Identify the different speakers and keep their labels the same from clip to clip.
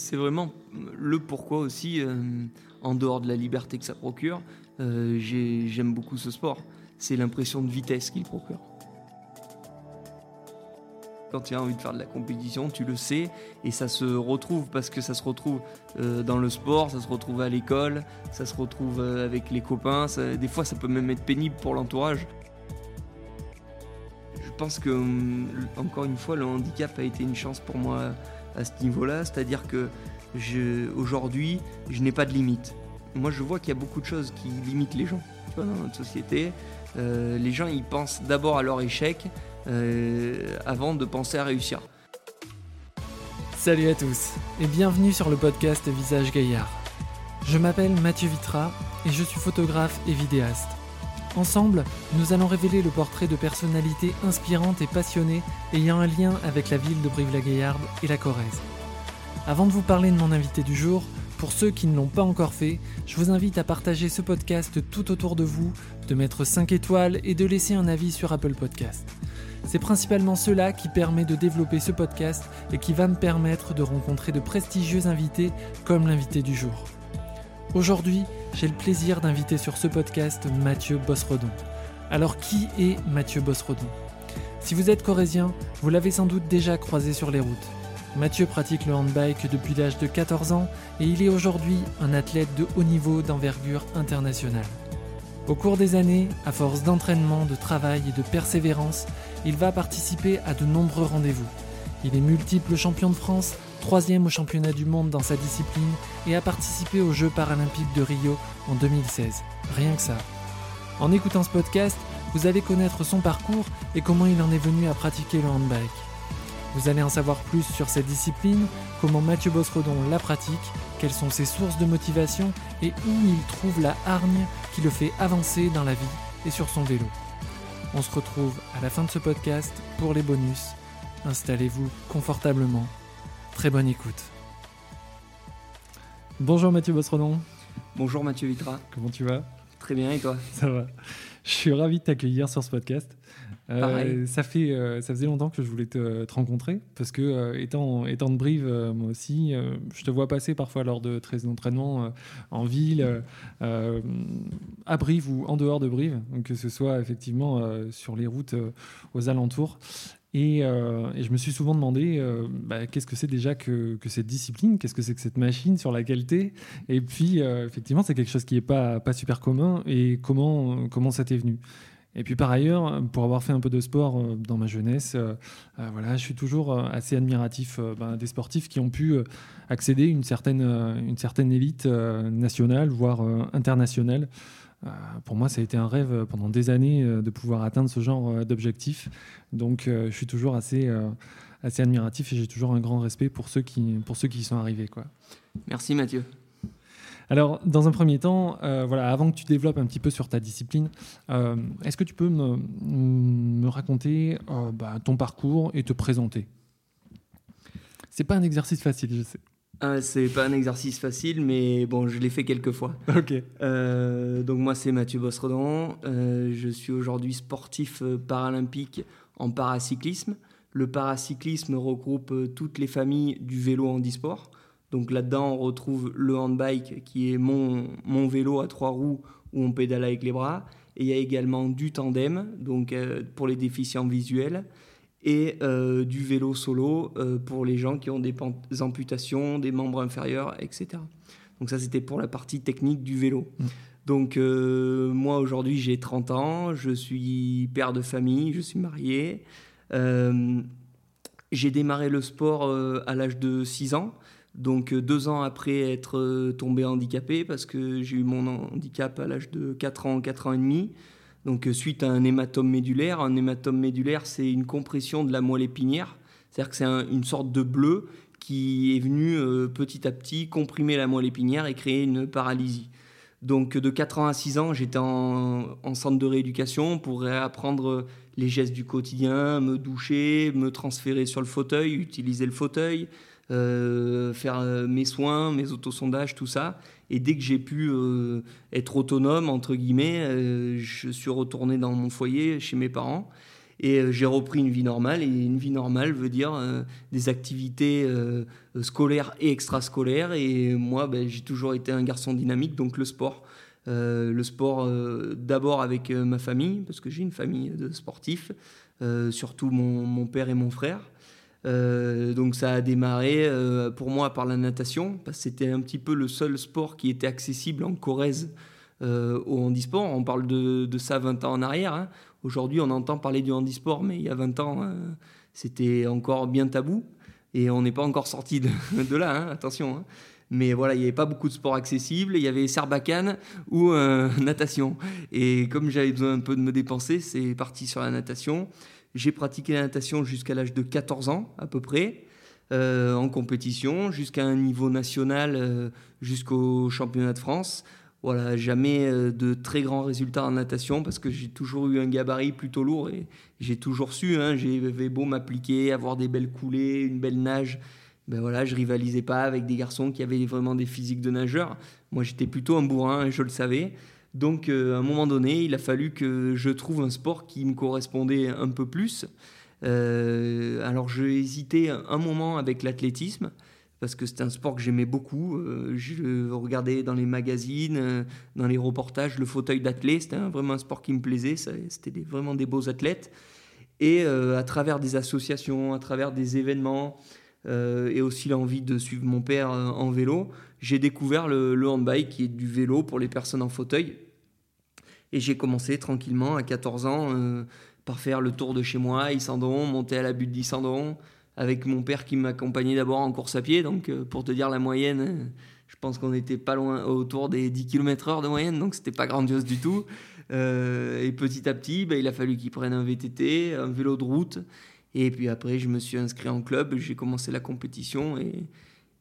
Speaker 1: c'est vraiment le pourquoi aussi, en dehors de la liberté que ça procure, j'aime beaucoup ce sport. C'est l'impression de vitesse qu'il procure. Quand tu as envie de faire de la compétition, tu le sais et ça se retrouve parce que ça se retrouve euh, dans le sport, ça se retrouve à l'école, ça se retrouve euh, avec les copains. des fois, ça peut même être pénible pour l'entourage. Je pense que, hum, encore une fois, le handicap a été une chance pour moi à ce niveau-là, c'est-à-dire que aujourd'hui, je n'ai pas de limite. Moi, je vois qu'il y a beaucoup de choses qui limitent les gens dans notre société. Euh, les gens, ils pensent d'abord à leur échec euh, avant de penser à réussir.
Speaker 2: Salut à tous et bienvenue sur le podcast Visage Gaillard. Je m'appelle Mathieu Vitra et je suis photographe et vidéaste. Ensemble, nous allons révéler le portrait de personnalités inspirantes et passionnées ayant un lien avec la ville de Brive-la-Gaillarde et la Corrèze. Avant de vous parler de mon invité du jour, pour ceux qui ne l'ont pas encore fait, je vous invite à partager ce podcast tout autour de vous, de mettre 5 étoiles et de laisser un avis sur Apple Podcast. C'est principalement cela qui permet de développer ce podcast et qui va me permettre de rencontrer de prestigieux invités comme l'invité du jour. Aujourd'hui, j'ai le plaisir d'inviter sur ce podcast Mathieu Bosredon. Alors qui est Mathieu Bosredon? Si vous êtes corésien, vous l'avez sans doute déjà croisé sur les routes. Mathieu pratique le handbike depuis l'âge de 14 ans et il est aujourd'hui un athlète de haut niveau d'envergure internationale. Au cours des années, à force d'entraînement, de travail et de persévérance, il va participer à de nombreux rendez-vous. Il est multiple champion de France, troisième au championnat du monde dans sa discipline et a participé aux Jeux paralympiques de Rio en 2016. Rien que ça. En écoutant ce podcast, vous allez connaître son parcours et comment il en est venu à pratiquer le handbike. Vous allez en savoir plus sur cette discipline, comment Mathieu Bosredon la pratique, quelles sont ses sources de motivation et où il trouve la hargne qui le fait avancer dans la vie et sur son vélo. On se retrouve à la fin de ce podcast pour les bonus. Installez-vous confortablement. Très bonne écoute. Bonjour Mathieu Bosredon.
Speaker 1: Bonjour Mathieu Vitra.
Speaker 2: Comment tu vas?
Speaker 1: Très bien et toi?
Speaker 2: Ça va. Je suis ravi de t'accueillir sur ce podcast. Euh, ça, fait, euh, ça faisait longtemps que je voulais te, rencontrer parce que, euh, étant, étant de Brive, moi aussi, je te vois passer parfois lors de d'entraînement en ville, à Brive ou en dehors de Brive, que ce soit effectivement sur les routes aux alentours. Et, je me suis souvent demandé bah, qu'est-ce que c'est déjà que, cette discipline, qu'est-ce que c'est que cette machine sur la qualité. Et puis, effectivement, c'est quelque chose qui n'est pas, super commun. Et comment, comment ça t'est venu? Et puis par ailleurs, pour avoir fait un peu de sport euh, dans ma jeunesse, euh, euh, voilà, je suis toujours assez admiratif ben, des sportifs qui ont pu accéder à une certaine, une certaine élite nationale, voire internationale. Pour moi, ça a été un rêve pendant des années de pouvoir atteindre ce genre d'objectif. Donc je suis toujours assez, assez admiratif et j'ai toujours un grand respect pour ceux qui, pour ceux qui y sont arrivés. Quoi.
Speaker 1: Merci Mathieu.
Speaker 2: Alors, dans un premier temps, euh, voilà, avant que tu développes un petit peu sur ta discipline, euh, est-ce que tu peux me, raconter euh, bah, ton parcours et te présenter? C'est pas un exercice facile, je sais.
Speaker 1: Ah, c'est pas un exercice facile, mais bon, je l'ai fait quelques fois.
Speaker 2: Ok.
Speaker 1: donc moi, c'est Mathieu Bosredon. je suis aujourd'hui sportif paralympique en paracyclisme. Le paracyclisme regroupe toutes les familles du vélo handisport. Donc là-dedans, on retrouve le handbike qui est mon, mon vélo à trois roues où on pédale avec les bras. Et il y a également du tandem, donc euh, pour les déficients visuels, et euh, du vélo solo euh, pour les gens qui ont des, amputations, des membres inférieurs, etc. Donc ça, c'était pour la partie technique du vélo. Mmh. Donc moi, aujourd'hui, j'ai 30 ans, je suis père de famille, je suis marié. j'ai démarré le sport à l'âge de 6 ans. Donc euh, deux ans après être euh, tombé handicapé, parce que j'ai eu mon handicap à l'âge de 4 ans, 4 ans et demi, donc euh, suite à un hématome médulaire. Un hématome médulaire, c'est une compression de la moelle épinière, c'est-à-dire que c'est une sorte de bleu qui est venu petit à petit comprimer la moelle épinière et créer une paralysie. Donc de 4 ans à 6 ans, j'étais en, en, centre de rééducation pour réapprendre les gestes du quotidien, me doucher, me transférer sur le fauteuil, utiliser le fauteuil, euh, faire euh, mes soins, mes autosondages, tout ça. Et dès que j'ai pu euh, être autonome, entre guillemets, je suis retourné dans mon foyer chez mes parents. Et j'ai repris une vie normale. Et une vie normale veut dire des activités scolaires et extrascolaires. Et moi, ben, j'ai toujours été un garçon dynamique, donc le sport. le sport d'abord avec ma famille, parce que j'ai une famille de sportifs, surtout mon, mon, père et mon frère. Euh, donc ça a démarré euh, pour moi par la natation, parce que c'était un petit peu le seul sport qui était accessible en Corrèze euh, au handisport. On parle de, ça 20 ans en arrière. Hein. Aujourd'hui, on entend parler du handisport, mais il y a 20 ans, c'était encore bien tabou. Et on n'est pas encore sorti de, là, hein, attention. Hein. Mais voilà, il n'y avait pas beaucoup de sports accessibles. Il y avait Serbacane ou natation. Et comme j'avais besoin un peu de me dépenser, c'est parti sur la natation. J'ai pratiqué la natation jusqu'à l'âge de 14 ans à peu près, euh, en compétition, jusqu'à un niveau national, euh, jusqu'au championnat de France. Voilà, jamais euh, de très grands résultats en natation parce que j'ai toujours eu un gabarit plutôt lourd et j'ai toujours su, hein, j'avais beau m'appliquer, avoir des belles coulées, une belle nage. Ben voilà, je rivalisais pas avec des garçons qui avaient vraiment des physiques de nageurs. Moi, j'étais plutôt un bourrin et je le savais. Donc euh, à un moment donné, il a fallu que je trouve un sport qui me correspondait un peu plus. Euh, alors j'ai hésité un moment avec l'athlétisme parce que c'était un sport que j'aimais beaucoup. Euh, je regardais dans les magazines, dans les reportages, le fauteuil d'athlète, c'était vraiment un sport qui me plaisait, c'était vraiment des beaux athlètes. Et à travers des associations, à travers des événements, et aussi l'envie de suivre mon père en vélo, j'ai découvert le, le, handbike qui est du vélo pour les personnes en fauteuil. Et j'ai commencé tranquillement à 14 ans euh, par faire le tour de chez moi Isandon, monter à la butte d'Isandon, avec mon père qui m'accompagnait d'abord en course à pied. Donc euh, pour te dire la moyenne, euh, je pense qu'on n'était pas loin autour des 10 km/h de moyenne, donc c'était pas grandiose du tout. et petit à petit, bah, il a fallu qu'il prenne un VTT, un vélo de route. Et puis après, je me suis inscrit en club, j'ai commencé la compétition et,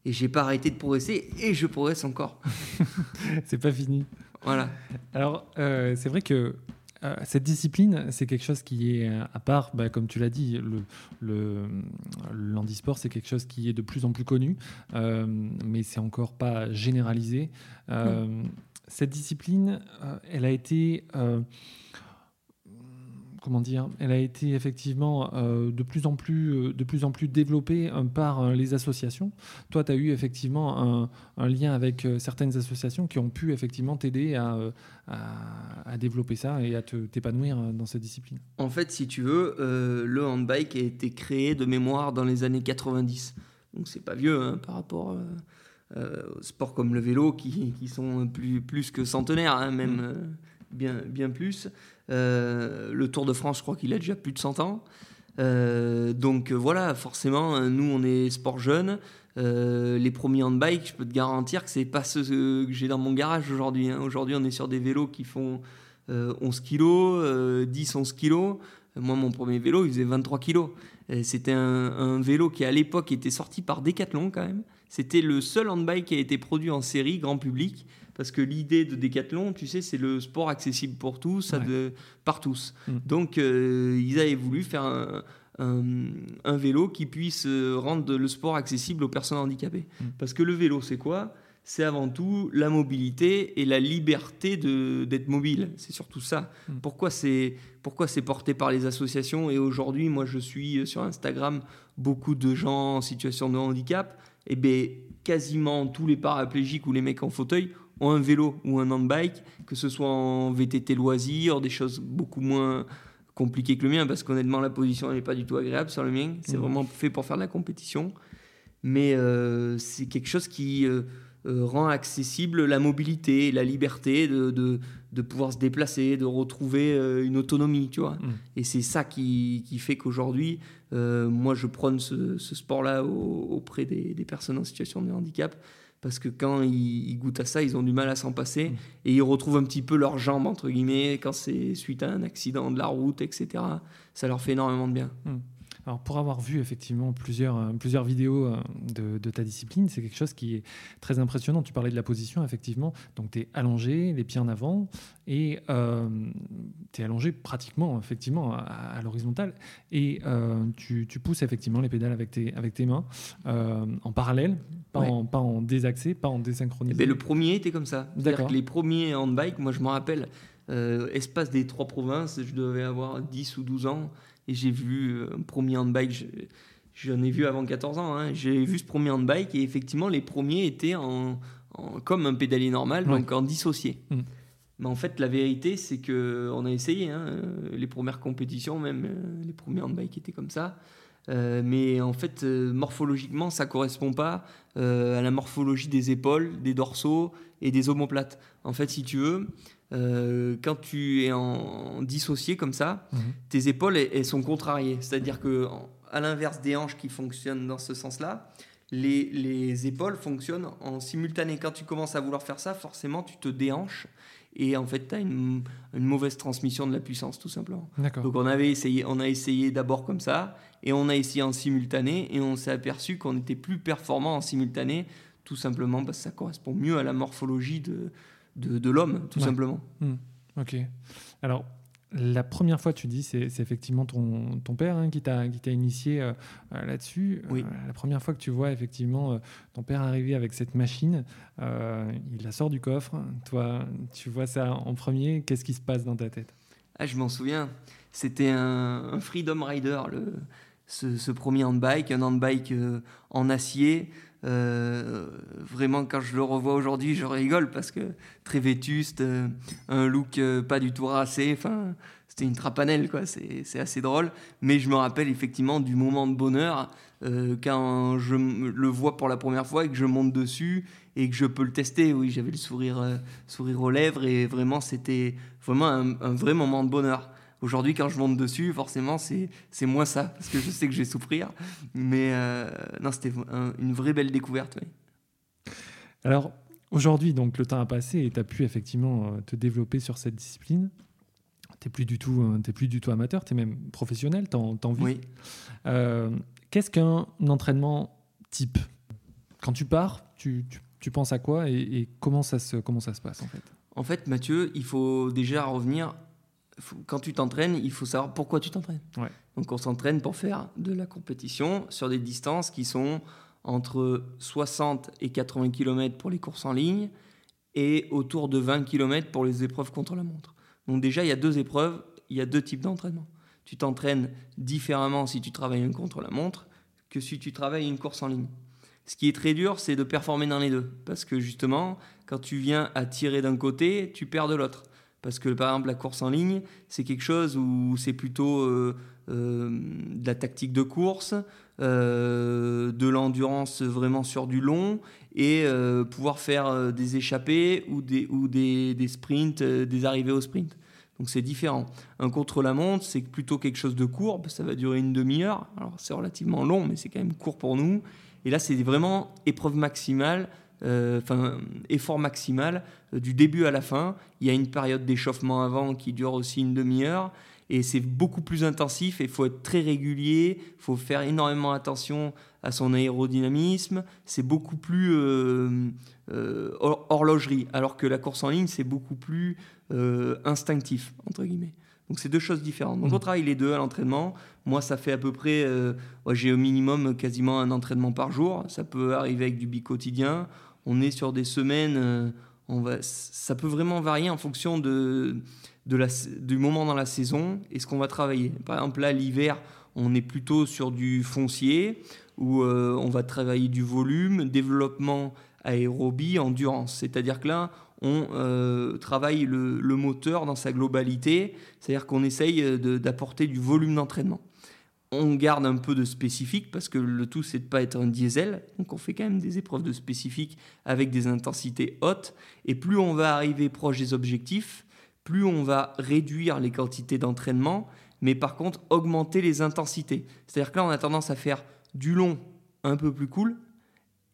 Speaker 1: et j'ai pas arrêté de progresser et je progresse encore.
Speaker 2: c'est pas fini.
Speaker 1: Voilà.
Speaker 2: Alors, euh, c'est vrai que euh, cette discipline, c'est quelque chose qui est euh, à part, bah, comme tu l'as dit, le, le, l'handisport, c'est quelque chose qui est de plus en plus connu, mais c'est encore pas généralisé. Cette discipline, elle a été comment dire, elle a été effectivement euh, de, plus en plus, euh, de plus en plus développée euh, par les associations. Toi, tu as eu effectivement un, lien avec certaines associations qui ont pu effectivement t'aider à, à, développer ça et à t'épanouir dans cette discipline.
Speaker 1: En fait, si tu veux, le handbike a été créé de mémoire dans les années 90. Donc c'est pas vieux hein, par rapport aux sports comme le vélo qui, qui sont plus, plus que centenaires, hein, même mm. Bien, bien plus. Euh, le Tour de France, je crois qu'il a déjà plus de 100 ans. Euh, donc voilà, forcément, nous, on est sport jeune. Euh, les premiers handbike, je peux te garantir que c'est pas ce que j'ai dans mon garage aujourd'hui. Hein. Aujourd'hui, on est sur des vélos qui font 11 kg, 10, 11 kg. Moi, mon premier vélo, il faisait 23 kg. C'était un, vélo qui, à l'époque, était sorti par Decathlon quand même. C'était le seul handbike qui a été produit en série, grand public, parce que l'idée de Decathlon, tu sais, c'est le sport accessible pour tous, de, par tous. Mm. Donc, euh, ils avaient voulu faire un, un, vélo qui puisse euh, rendre le sport accessible aux personnes handicapées. Mm. Parce que le vélo, c'est quoi? C'est avant tout la mobilité et la liberté d'être mobile. C'est surtout ça. Mm. Pourquoi c'est pourquoi c'est porté par les associations? Et aujourd'hui, moi, je suis sur Instagram beaucoup de gens en situation de handicap. Et bien, quasiment tous les paraplégiques ou les mecs en fauteuil ont un vélo ou un handbike, que ce soit en VTT loisir, des choses beaucoup moins compliquées que le mien, parce qu'honnêtement, la position n'est pas du tout agréable sur le mien. C'est mmh. vraiment fait pour faire de la compétition. Mais euh, c'est quelque chose qui euh, euh, rend accessible la mobilité, la liberté de, de, de, pouvoir se déplacer, de retrouver une autonomie, tu vois. Mmh. Et c'est ça qui, qui fait qu'aujourd'hui, moi, je prône ce, ce sport-là auprès des, des, personnes en situation de handicap parce que quand ils, goûtent à ça, ils ont du mal à s'en passer mm. et ils retrouvent un petit peu leurs jambes, entre guillemets, quand c'est suite à un accident de la route, etc. Ça leur fait énormément de bien. Mm.
Speaker 2: Alors pour avoir vu effectivement plusieurs, euh, plusieurs vidéos euh, de, ta discipline, c'est quelque chose qui est très impressionnant. Tu parlais de la position, effectivement. Donc tu es allongé, les pieds en avant, et euh, tu es allongé pratiquement, effectivement, à, l'horizontale, et tu, pousses effectivement les pédales avec tes, avec tes mains en parallèle, pas, en, pas en désaxé, pas en désynchronisé.
Speaker 1: Eh ben, le premier était comme ça. D'accord. Les premiers handbike, moi je m'en rappelle, espace des trois provinces, je devais avoir 10 ou 12 ans. Et j'ai vu un premier handbike, j'en ai vu avant 14 ans, hein. j'ai vu ce premier handbike et effectivement les premiers étaient en, comme un pédalier normal, donc en dissocié. Mm. Mais en fait, la vérité, c'est que on a essayé. Hein, les premières compétitions, même euh, les premiers handbikes étaient comme ça. Euh, mais en fait, euh, morphologiquement, ça correspond pas à la morphologie des épaules, des dorsaux et des omoplates. En fait, si tu veux, quand tu es en, dissocié comme ça, mhm. tes épaules elles, sont contrariées. C'est-à-dire que, à l'inverse des hanches qui fonctionnent dans ce sens-là, les, les, épaules fonctionnent en simultané. Quand tu commences à vouloir faire ça, forcément, tu te déhanches et en fait, tu as une, mauvaise transmission de la puissance, tout simplement. Donc on, avait essayé, on a essayé d'abord comme ça, et on a essayé en simultané, et on s'est aperçu qu'on était plus performant en simultané, tout simplement parce que ça correspond mieux à la morphologie de, de, l'homme, tout simplement.
Speaker 2: Hmm. Ok. Alors, la première fois, tu dis, c'est effectivement ton, ton père hein, qui t'a initié euh, euh, là-dessus.
Speaker 1: Oui.
Speaker 2: Euh, la première fois que tu vois effectivement ton père arriver avec cette machine, il la sort du coffre. Toi, tu vois ça en premier. Qu'est-ce qui se passe dans ta tête?
Speaker 1: Ah, Je m'en souviens. C'était un, Freedom Rider, le, ce, ce, premier handbike, un handbike en acier. Vraiment, quand je le revois aujourd'hui, je rigole parce que très vétuste, un look pas du tout racé. Enfin, c'était une trapanelle, quoi. C'est assez drôle. Mais je me rappelle effectivement du moment de bonheur quand je le vois pour la première fois et que je monte dessus et que je peux le tester. Oui, j'avais le sourire aux lèvres et vraiment, c'était vraiment un vrai moment de bonheur. Aujourd'hui, quand je monte dessus, forcément, c'est moins ça, parce que je sais que je vais souffrir. Mais euh, non, c'était une vraie belle découverte. Oui.
Speaker 2: Alors, aujourd'hui, donc le temps a passé et tu as pu effectivement euh, te développer sur cette discipline. Tu n'es plus, du tout, euh, plus du tout amateur, tu es même professionnel, tu en, vis.
Speaker 1: Oui.
Speaker 2: Qu'est-ce qu'un entraînement type? Quand tu pars, tu, tu, tu penses à quoi et, et, comment, ça se, comment ça se passe en fait?
Speaker 1: En fait, Mathieu, il faut déjà revenir quand tu t'entraînes, il faut savoir pourquoi tu t'entraînes. Donc on s'entraîne pour faire de la compétition sur des distances qui sont entre 60 et 80 km pour les courses en ligne et autour de 20 km pour les épreuves contre la montre. Donc déjà, il y a deux épreuves, il y a deux types d'entraînement. Tu t'entraînes différemment si tu travailles un contre la montre que si tu travailles une course en ligne. Ce qui est très dur, c'est de performer dans les deux. Parce que justement, quand tu viens à tirer d'un côté, tu perds de l'autre. Parce que par exemple, la course en ligne, c'est quelque chose où c'est plutôt euh, euh, de la tactique de course, euh, de l'endurance vraiment sur du long et pouvoir faire des échappées ou des, ou des, des sprints, des arrivées au sprint. Donc c'est différent. Un contre-la-montre, c'est plutôt quelque chose de court, ça va durer une demi-heure. Alors c'est relativement long, mais c'est quand même court pour nous. Et là, c'est vraiment épreuve maximale enfin effort maximal euh, du début à la fin. Il y a une période d'échauffement avant qui dure aussi une demi-heure et c'est beaucoup plus intensif et il faut être très régulier, il faut faire énormément attention à son aérodynamisme, c'est beaucoup plus euh, horlogerie, alors que la course en ligne c'est beaucoup plus instinctif, entre guillemets. Donc c'est deux choses différentes. Donc on mmh. travaille les deux à l'entraînement. Moi ça fait à peu près, j'ai au minimum quasiment un entraînement par jour, ça peut arriver avec du bi-quotidien on est sur des semaines, euh, on va, ça peut vraiment varier en fonction de, de la, du moment dans la saison et ce qu'on va travailler. Par exemple, là, l'hiver, on est plutôt sur du foncier où euh, on va travailler du volume, développement aérobie, endurance. C'est-à-dire que là, on euh, travaille le, le, moteur dans sa globalité, c'est-à-dire qu'on essaye d'apporter du volume d'entraînement on garde un peu de spécifique parce que le tout c'est de pas être un diesel donc on fait quand même des épreuves de spécifique avec des intensités hautes et plus on va arriver proche des objectifs plus on va réduire les quantités d'entraînement mais par contre augmenter les intensités c'est à dire que là on a tendance à faire du long un peu plus cool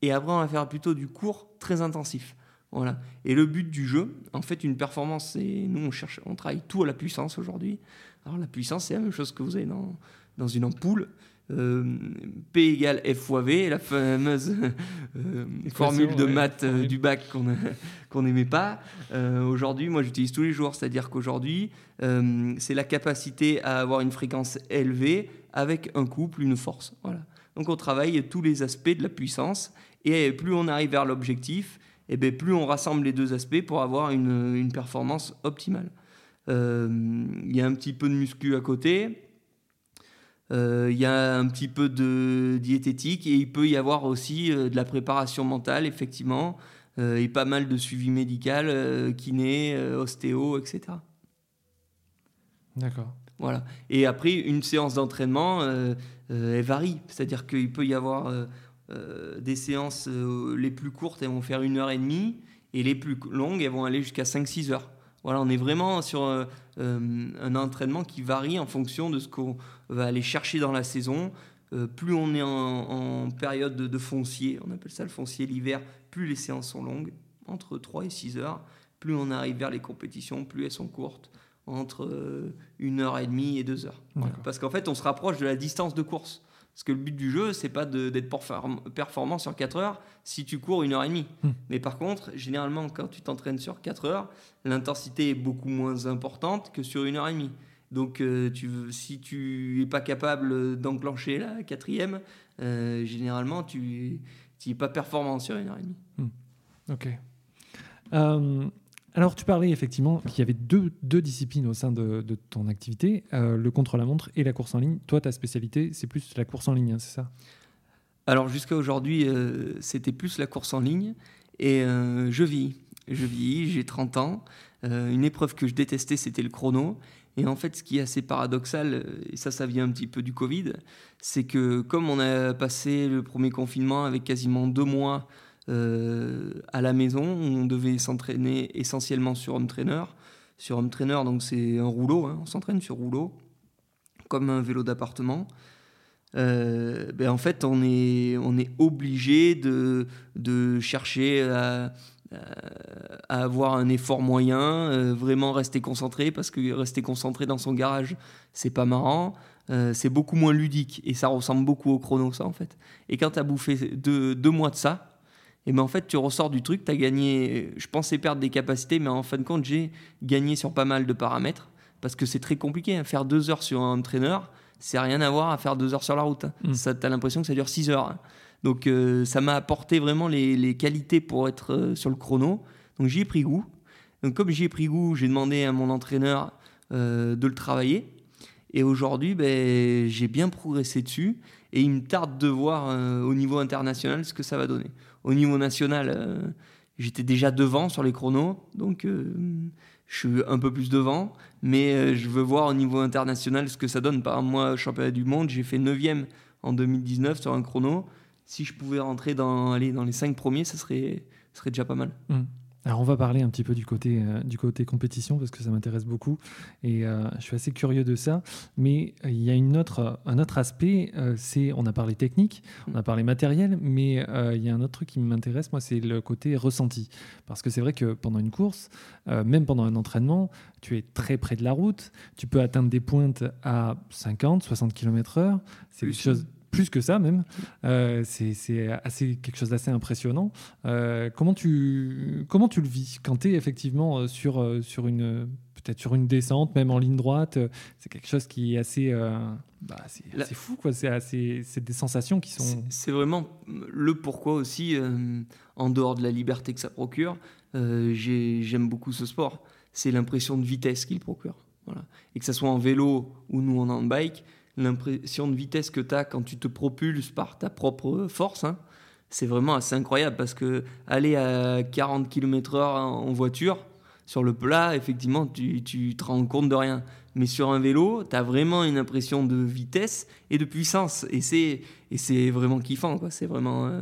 Speaker 1: et après on va faire plutôt du court très intensif voilà. Et le but du jeu, en fait, une performance, c'est nous on cherche, on travaille tout à la puissance aujourd'hui. Alors la puissance, c'est la même chose que vous avez dans, dans une ampoule. Euh, P égale F fois V, la fameuse euh, formule de maths euh, du bac qu'on n'aimait pas. aujourd'hui, moi j'utilise tous les jours, c'est-à-dire qu'aujourd'hui, c'est la capacité à avoir une fréquence élevée avec un couple, une force. Voilà. Donc on travaille tous les aspects de la puissance et plus on arrive vers l'objectif, et eh bien plus on rassemble les deux aspects pour avoir une, une performance optimale. Il y a un petit peu de muscu à côté, il y a un petit peu de diététique et il peut y avoir aussi de la préparation mentale, effectivement, et pas mal de suivi médical, kiné, ostéo, etc.
Speaker 2: D'accord.
Speaker 1: Voilà. Et après, une séance d'entraînement, elle varie. C'est-à-dire qu'il peut y avoir des séances les plus courtes, elles vont faire une heure et demie, et les plus longues, elles vont aller jusqu'à 5-6 heures. Voilà, on est vraiment sur euh, euh, un entraînement qui varie en fonction de ce qu'on va aller chercher dans la saison. Euh, plus on est en, période de, foncier, on appelle ça le foncier l'hiver, plus les séances sont longues, entre 3 et 6 heures. Plus on arrive vers les compétitions, plus elles sont courtes, entre 1 heure et demie et 2 heures. Parce qu'en fait, on se rapproche de la distance de course. Parce que le but du jeu, c'est pas d'être performant sur 4 heures si tu cours une heure et demie. Hmm. Mais par contre, généralement, quand tu t'entraînes sur 4 heures, l'intensité est beaucoup moins importante que sur une heure et demie. Donc, euh, tu, si tu n'es pas capable d'enclencher la quatrième, euh, généralement, tu n'es pas performant sur une heure et demie.
Speaker 2: Hmm. Ok. Euh, alors, tu parlais effectivement qu'il y avait deux, disciplines au sein de, ton activité, euh, le contre-la-montre et la course en ligne. Toi, ta spécialité, c'est plus la course en ligne, hein, c'est ça?
Speaker 1: Alors, jusqu'à aujourd'hui, euh, c'était plus la course en ligne. Et euh, je vis. Je vis, j'ai 30 ans. une épreuve que je détestais, c'était le chrono. Et en fait, ce qui est assez paradoxal, et ça, ça vient un petit peu du Covid, c'est que comme on a passé le premier confinement avec quasiment deux mois à la maison. On devait s'entraîner essentiellement sur home trainer. Sur home trainer, donc c'est un rouleau, hein. on s'entraîne sur rouleau, comme un vélo d'appartement. Euh, ben en fait, on est, on est obligé de, de chercher à, à, avoir un effort moyen, euh, vraiment rester concentré, parce que rester concentré dans son garage, c'est pas marrant. c'est beaucoup moins ludique et ça ressemble beaucoup au chrono, ça en fait. Et quand tu as bouffé deux, deux mois de ça, et ben en fait tu ressors du truc, tu as gagné, je pensais perdre des capacités, mais en fin de compte j'ai gagné sur pas mal de paramètres, parce que c'est très compliqué, hein. faire deux heures sur un entraîneur, c'est rien à voir à faire deux heures sur la route. Hein. Mm. Ça, tu as l'impression que ça dure six heures. Hein. Donc euh, ça m'a apporté vraiment les, les, qualités pour être euh, sur le chrono, donc j'y ai pris goût. Donc comme j'y ai pris goût, j'ai demandé à mon entraîneur euh, de le travailler, et aujourd'hui ben, j'ai bien progressé dessus, et il me tarde de voir au niveau international ce que ça va donner au niveau national, euh, j'étais déjà devant sur les chronos, donc euh, je suis un peu plus devant, mais euh, je veux voir au niveau international ce que ça donne. Par exemple, moi, championnat du monde, j'ai fait 9e en 2019 sur un chrono. Si je pouvais rentrer dans, dans les 5 premiers, ça serait, serait déjà pas mal.
Speaker 2: Mmh. Alors on va parler un petit peu du côté, euh, du côté compétition parce que ça m'intéresse beaucoup et euh, je suis assez curieux de ça. Mais euh, il y a une autre, un autre aspect, c'est on a parlé technique, on a parlé matériel, mais il y a un autre truc qui m'intéresse, moi, c'est le côté ressenti. Parce que c'est vrai que pendant une course, même pendant un entraînement, tu es très près de la route, tu peux atteindre des pointes à 50, 60 km/h. C'est une chose plus que ça même. Euh, c'est assez quelque chose d'assez impressionnant. Euh, comment tu comment tu le vis quand tu es effectivement euh, sur sur une peut-être sur une descente, même en ligne droite, c'est quelque chose qui est assez, bah, assez fou quoi. C'est c'est des sensations qui sont.
Speaker 1: C'est vraiment le pourquoi aussi en dehors de la liberté que ça procure. J'aime beaucoup ce sport. C'est l'impression de vitesse qu'il procure. Voilà. Et que ce soit en vélo ou nous en bike, l'impression de vitesse que tu as quand tu te propulses par ta propre force, hein, c'est vraiment assez incroyable parce que aller à 40 km/h en voiture, sur le plat, effectivement, tu, tu, te rends compte de rien. Mais sur un vélo, tu as vraiment une impression de vitesse et de puissance. Et c'est, et c'est vraiment kiffant. C'est vraiment euh,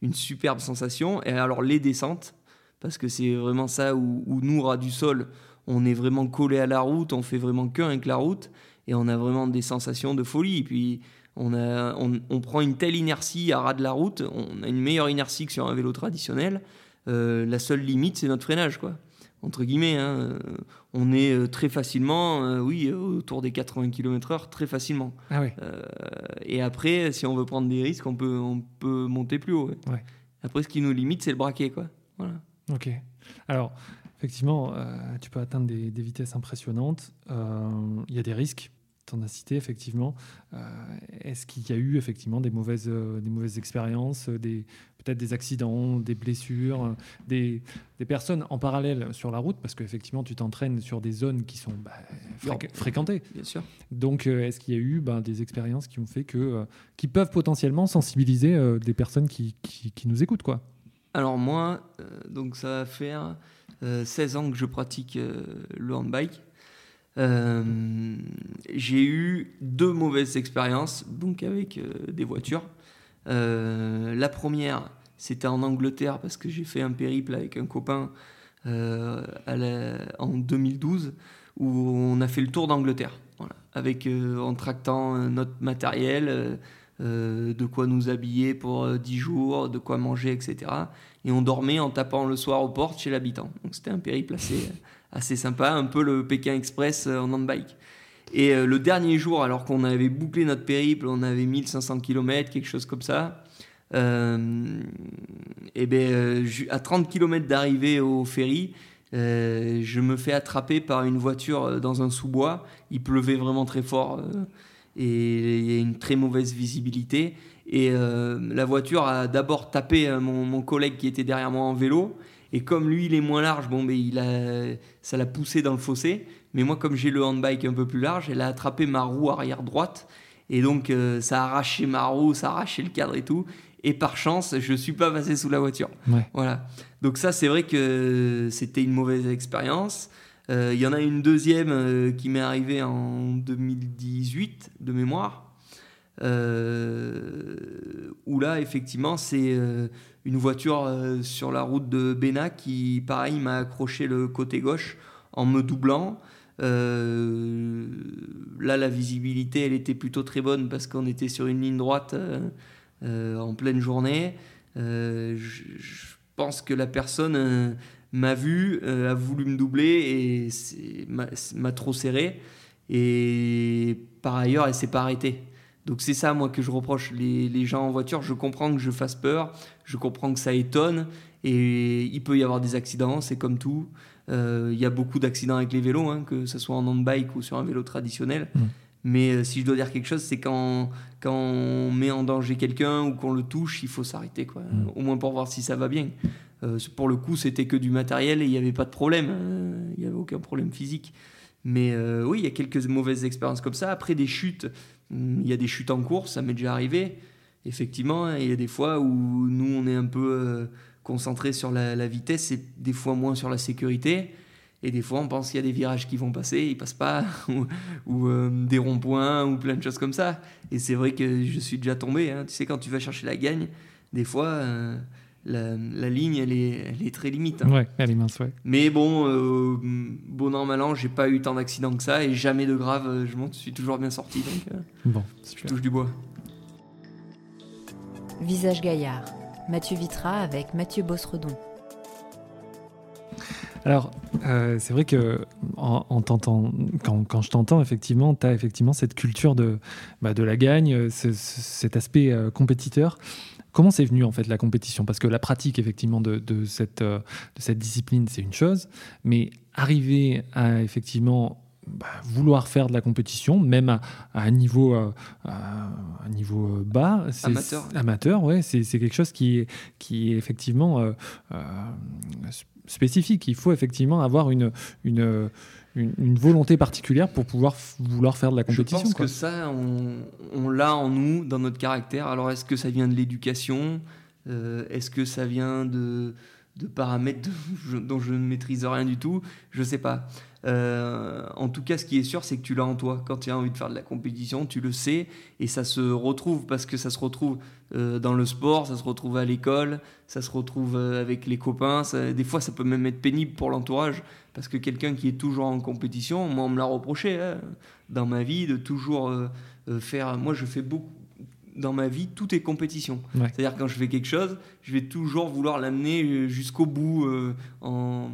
Speaker 1: une superbe sensation. Et alors, les descentes, parce que c'est vraiment ça où, où nous, ras du sol, on est vraiment collé à la route, on fait vraiment qu'un avec la route et on a vraiment des sensations de folie. Et puis on, a, on, prend une telle inertie à ras de la route, on a une meilleure inertie que sur un vélo traditionnel. Euh, la seule limite, c'est notre freinage, quoi. Entre guillemets, hein. on est euh, très facilement, euh, oui, autour des 80 km/h, très facilement.
Speaker 2: Ah
Speaker 1: et après, si on veut prendre des risques, on peut, on peut monter plus haut. Après, ce qui nous limite, c'est le braquet, quoi. Voilà.
Speaker 2: Ok. Alors, effectivement, tu peux atteindre des, des vitesses impressionnantes. Il y a des risques en as cité effectivement. Est-ce qu'il y a eu effectivement des mauvaises, des mauvaises expériences, des, peut-être des accidents, des blessures, des, des, personnes en parallèle sur la route, parce qu'effectivement, tu t'entraînes sur des zones qui sont bah, fréquentées.
Speaker 1: Bien sûr.
Speaker 2: Donc, euh, est-ce qu'il y a eu bah, des expériences qui ont fait que, euh, qui peuvent potentiellement sensibiliser euh, des personnes qui, qui, nous écoutent, quoi?
Speaker 1: Alors moi, donc ça va faire 16 ans que je pratique le handbike. J'ai eu deux mauvaises expériences, donc avec des voitures. la première, c'était en Angleterre parce que j'ai fait un périple avec un copain euh, en 2012 où on a fait le tour d'Angleterre. avec, euh, en tractant notre matériel, euh, de quoi nous habiller pour 10 jours, de quoi manger, etc. Et on dormait en tapant le soir aux portes chez l'habitant. Donc c'était un périple assez, assez sympa, un peu le Pékin Express en handbike. Et le dernier jour, alors qu'on avait bouclé notre périple, on avait 1500 km, quelque chose comme ça, euh, et ben, euh, à 30 km d'arrivée au ferry, euh, je me fais attraper par une voiture dans un sous-bois. Il pleuvait vraiment très fort et il y a une très mauvaise visibilité. Et la voiture a d'abord tapé mon, collègue qui était derrière moi en vélo. Et comme lui, il est moins large, bon, ben, il a, ça l'a poussé dans le fossé. Mais moi, comme j'ai le handbike un peu plus large, elle a attrapé ma roue arrière droite. Et donc, ça a arraché ma roue, ça a arraché le cadre et tout et par chance, je ne suis pas passé sous la voiture. Voilà. Donc ça, c'est vrai que c'était une mauvaise expérience. Euh, il y en a une deuxième euh, qui m'est arrivée en 2018 de mémoire, euh, où là, effectivement, c'est une voiture sur la route de Béna qui, pareil, m'a accroché le côté gauche en me doublant. là, la visibilité, elle était plutôt très bonne parce qu'on était sur une ligne droite euh, en pleine journée. Euh, je, pense que la personne euh, m'a vu, a voulu me doubler et m'a trop serré. Et par ailleurs, elle s'est pas arrêtée. Donc c'est ça, moi, que je reproche. Les, les, gens en voiture, je comprends que je fasse peur, je comprends que ça étonne, et il peut y avoir des accidents, c'est comme tout. Il y a beaucoup d'accidents avec les vélos, hein, que ce soit en on-bike ou sur un vélo traditionnel. Mmh. Mais euh, si je dois dire quelque chose, c'est quand, quand on met en danger quelqu'un ou qu'on le touche, il faut s'arrêter, quoi. Mm. Au moins pour voir si ça va bien. Euh, pour le coup, c'était que du matériel et il n'y avait pas de problème. Hein. Il n'y avait aucun problème physique. Mais euh, oui, il y a quelques mauvaises expériences comme ça. Après des chutes, il y a des chutes en course, ça m'est déjà arrivé. Effectivement, hein, il y a des fois où nous, on est un peu concentré sur la, la, vitesse et des fois moins sur la sécurité. Et des fois, on pense qu'il y a des virages qui vont passer, ils passent pas, ou, euh, des ronds-points, ou plein de choses comme ça. Et c'est vrai que je suis déjà tombé. Hein. Tu sais, quand tu vas chercher la gagne, des fois, euh, la, la, ligne, elle est, elle est très limite.
Speaker 2: Hein. Ouais, elle est mince, ouais.
Speaker 1: Mais bon, euh, bon an, mal an, j'ai pas eu tant d'accidents que ça, et jamais de grave, je m'en suis toujours bien sorti. Donc,
Speaker 2: bon,
Speaker 1: je touche du bois.
Speaker 3: Visage Gaillard, Mathieu Vitra avec Mathieu Bossredon.
Speaker 2: Alors, euh, c'est vrai que en, quand, je t'entends, effectivement, tu as effectivement cette culture de, bah, de la gagne, cet aspect euh, compétiteur. Comment c'est venu en fait la compétition? Parce que la pratique effectivement de, cette, euh, de cette discipline, c'est une chose, mais arriver à effectivement bah, vouloir faire de la compétition, même à, un niveau, un niveau bas,
Speaker 1: amateur,
Speaker 2: amateur ouais, c'est quelque chose qui est, qui est effectivement spécifique. Il faut effectivement avoir une, une, une, volonté particulière pour pouvoir vouloir faire de la compétition. Je
Speaker 1: pense que ça, on, on l'a en nous, dans notre caractère. Alors, est-ce que ça vient de l'éducation? Euh, Est-ce que ça vient de, de paramètres dont je ne maîtrise rien du tout? Je ne sais pas. Euh, en tout cas, ce qui est sûr, c'est que tu l'as en toi. Quand tu as envie de faire de la compétition, tu le sais et ça se retrouve parce que ça se retrouve euh, dans le sport, ça se retrouve à l'école, ça se retrouve avec les copains. des fois, ça peut même être pénible pour l'entourage parce que quelqu'un qui est toujours en compétition, moi, on me l'a reproché hein, dans ma vie de toujours faire. Moi, je fais beaucoup dans ma vie, tout est compétition. C'est-à-dire quand je fais quelque chose, je vais toujours vouloir l'amener jusqu'au bout en,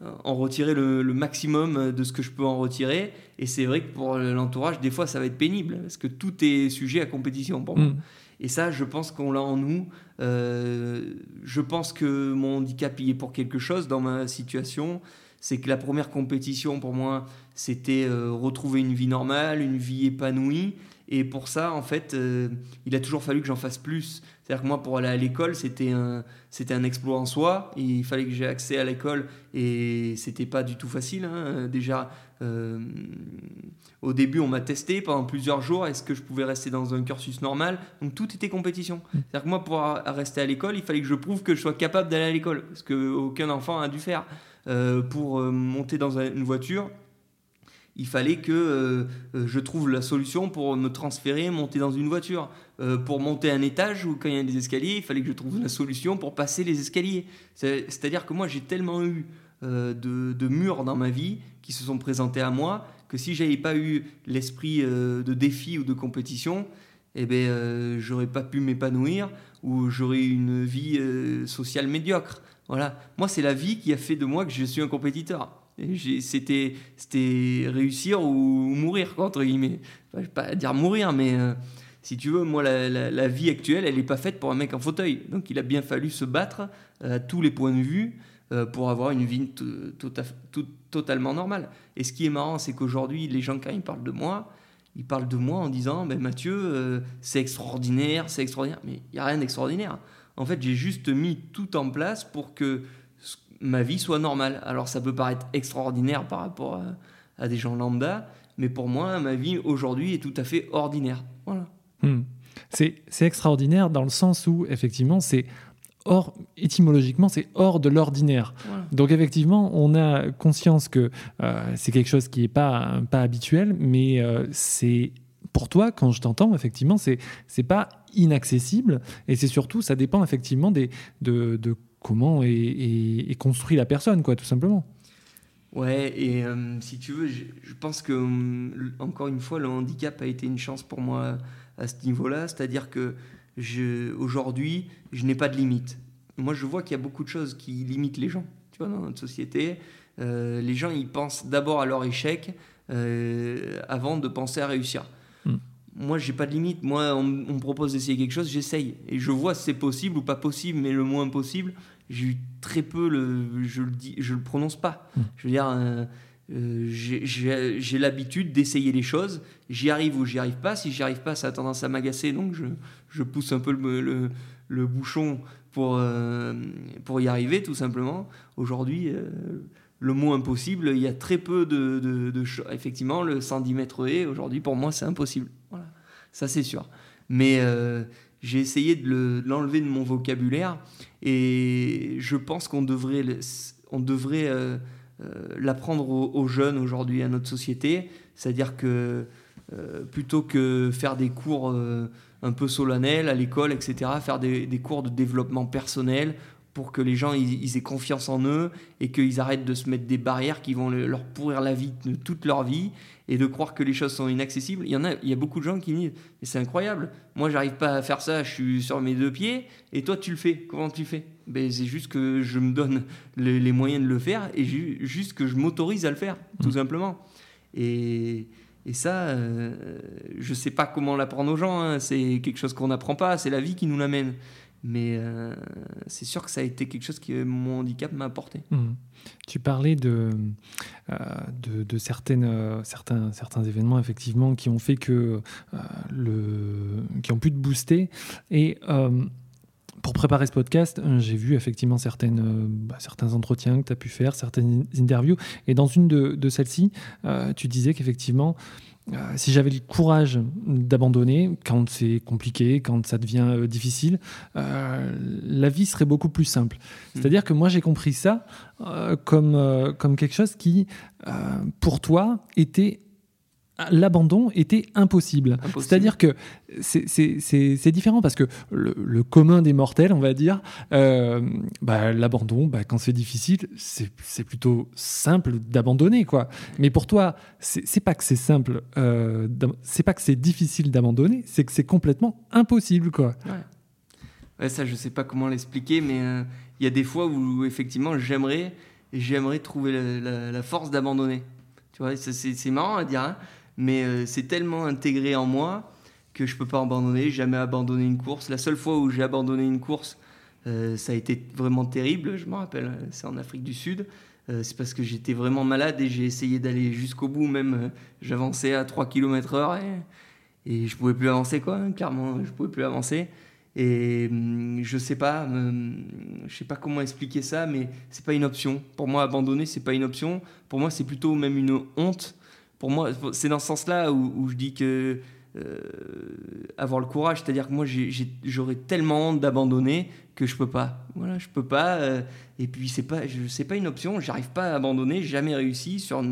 Speaker 1: en retirer le, maximum de ce que je peux en retirer. Et c'est vrai que pour l'entourage, des fois, ça va être pénible, parce que tout est sujet à compétition pour moi. Mm. Et ça, je pense qu'on l'a en nous. Euh, je pense que mon handicap y est pour quelque chose dans ma situation. C'est que la première compétition pour moi, c'était euh, retrouver une vie normale, une vie épanouie. Et pour ça, en fait, euh, il a toujours fallu que j'en fasse plus. C'est-à-dire que moi, pour aller à l'école, c'était un, c'était un exploit en soi. Il fallait que j'ai accès à l'école et c'était pas du tout facile. Hein. Déjà, euh, au début, on m'a testé pendant plusieurs jours. Est-ce que je pouvais rester dans un cursus normal? Donc tout était compétition. Mmh. C'est-à-dire que moi, pour rester à l'école, il fallait que je prouve que je sois capable d'aller à l'école. Ce qu'aucun enfant a dû faire. Euh, pour monter dans une voiture, il fallait que euh, euh, je trouve la solution pour me transférer, monter dans une voiture. Euh, pour monter un étage ou quand il y a des escaliers, il fallait que je trouve la solution pour passer les escaliers. C'est-à-dire que moi, j'ai tellement eu de, murs dans ma vie qui se sont présentés à moi que si j'avais pas eu l'esprit de défi ou de compétition, eh ben, j'aurais pas pu m'épanouir ou j'aurais une vie sociale médiocre. Voilà. Moi, c'est la vie qui a fait de moi que je suis un compétiteur. C'était réussir ou mourir, entre guillemets. Vais pas dire mourir, mais euh, si tu veux, moi, la, vie actuelle, elle n'est pas faite pour un mec en fauteuil. Donc il a bien fallu se battre euh, à tous les points de vue euh, pour avoir une vie totalement normale. Et ce qui est marrant, c'est qu'aujourd'hui, les gens, quand ils parlent de moi, ils parlent de moi en disant ben, Mathieu, c'est extraordinaire, c'est extraordinaire. Mais il n'y a rien d'extraordinaire. En fait, j'ai juste mis tout en place pour que ma vie soit normale. Alors ça peut paraître extraordinaire par rapport à, des gens lambda, mais pour moi, ma vie aujourd'hui est tout à fait ordinaire. Voilà.
Speaker 2: Hmm. C'est extraordinaire dans le sens où, effectivement, c'est hors, étymologiquement, c'est hors de l'ordinaire. Donc effectivement, on a conscience que euh, c'est quelque chose qui n'est pas, pas habituel, mais euh, c'est pour toi, quand je t'entends, effectivement, c'est c'est pas inaccessible et c'est surtout, ça dépend effectivement des, de, de comment est, construit la personne, quoi, tout simplement.
Speaker 1: Ouais, et euh, si tu veux, je, pense que, hum, encore une fois, le handicap a été une chance pour moi à ce niveau-là, c'est-à-dire que aujourd'hui, je n'ai pas de limite. Moi, je vois qu'il y a beaucoup de choses qui limitent les gens, tu vois, dans notre société. Euh, les gens, ils pensent d'abord à leur échec euh, avant de penser à réussir. Moi, j'ai pas de limite. Moi, on, on me propose d'essayer quelque chose, j'essaye. Et je vois si c'est possible ou pas possible, mais le moins possible j'ai eu très peu le je le dis je le prononce pas hmm. je veux dire euh, euh, j'ai l'habitude d'essayer les choses j'y arrive ou j'y arrive pas si j'y arrive pas ça a tendance à m'agacer donc je, je, pousse un peu le, le, bouchon pour euh, pour y arriver tout simplement aujourd'hui le mot impossible il y a très peu de, de, de effectivement le 110 mètres et aujourd'hui pour moi c'est impossible voilà ça c'est sûr mais j'ai essayé de l'enlever de mon vocabulaire et je pense qu'on devrait, on devrait euh, euh, l'apprendre aux, jeunes aujourd'hui à notre société. C'est-à-dire que euh, plutôt que faire des cours un peu solennels à l'école, etc., faire des, cours de développement personnel pour que les gens ils, aient confiance en eux et qu'ils arrêtent de se mettre des barrières qui vont leur pourrir la vie de toute leur vie et de croire que les choses sont inaccessibles. Il y en a, il y a beaucoup de gens qui disent mais c'est incroyable, moi j'arrive pas à faire ça, je suis sur mes deux pieds et toi tu le fais. Comment tu fais? Ben, c'est juste que je me donne les, moyens de le faire et juste que je m'autorise à le faire, tout mmh. simplement. Et, et ça, euh, je sais pas comment l'apprendre aux gens. Hein. C'est quelque chose qu'on n'apprend pas. C'est la vie qui nous l'amène. Mais euh, c'est sûr que ça a été quelque chose que mon handicap m'a apporté.
Speaker 2: Mmh. Tu parlais de, euh, de, certaines, euh, certains, certains événements, effectivement, qui ont fait que. le, qui ont pu te booster. Et. pour préparer ce podcast, j'ai vu effectivement certaines, bah, certains entretiens que tu as pu faire, certaines interviews. Et dans une de, celles-ci, tu disais qu'effectivement, si j'avais le courage d'abandonner quand c'est compliqué, quand ça devient euh, difficile, euh, la vie serait beaucoup plus simple. Hmm. C'est-à-dire que moi j'ai compris ça comme, comme quelque chose qui, pour toi, était l'abandon était impossible. C'est-à-dire que c'est différent parce que le, commun des mortels, on va dire, euh, bah, l'abandon, bah, quand c'est difficile, c'est plutôt simple d'abandonner. quoi. Mais pour toi, c'est pas que c'est simple, euh, c'est pas que c'est difficile d'abandonner, c'est que c'est complètement impossible. quoi.
Speaker 1: Ouais. ça, je sais pas comment l'expliquer, mais euh, il y a des fois où effectivement j'aimerais j'aimerais trouver la, force d'abandonner. Tu vois, c'est marrant à dire, hein mais euh, c'est tellement intégré en moi que je peux pas abandonner, jamais abandonné une course. La seule fois où j'ai abandonné une course, euh, ça a été vraiment terrible, je me rappelle, c'est en Afrique du Sud. c'est parce que j'étais vraiment malade et j'ai essayé d'aller jusqu'au bout. Même j'avançais à 3 km heure et, et je pouvais plus avancer, quoi. Hein, clairement, je pouvais plus avancer. Et hum, je sais pas, je sais pas comment expliquer ça, mais c'est pas une option. Pour moi, abandonner, c'est pas une option. Pour moi, c'est plutôt même une honte. Pour moi, c'est dans ce sens-là où, je dis que euh, avoir le courage, c'est-à-dire que moi, j'aurais tellement honte d'abandonner que je peux pas. Voilà, je peux pas. Euh, et puis c'est pas, je pas une option. J'arrive pas à abandonner. Jamais réussi sur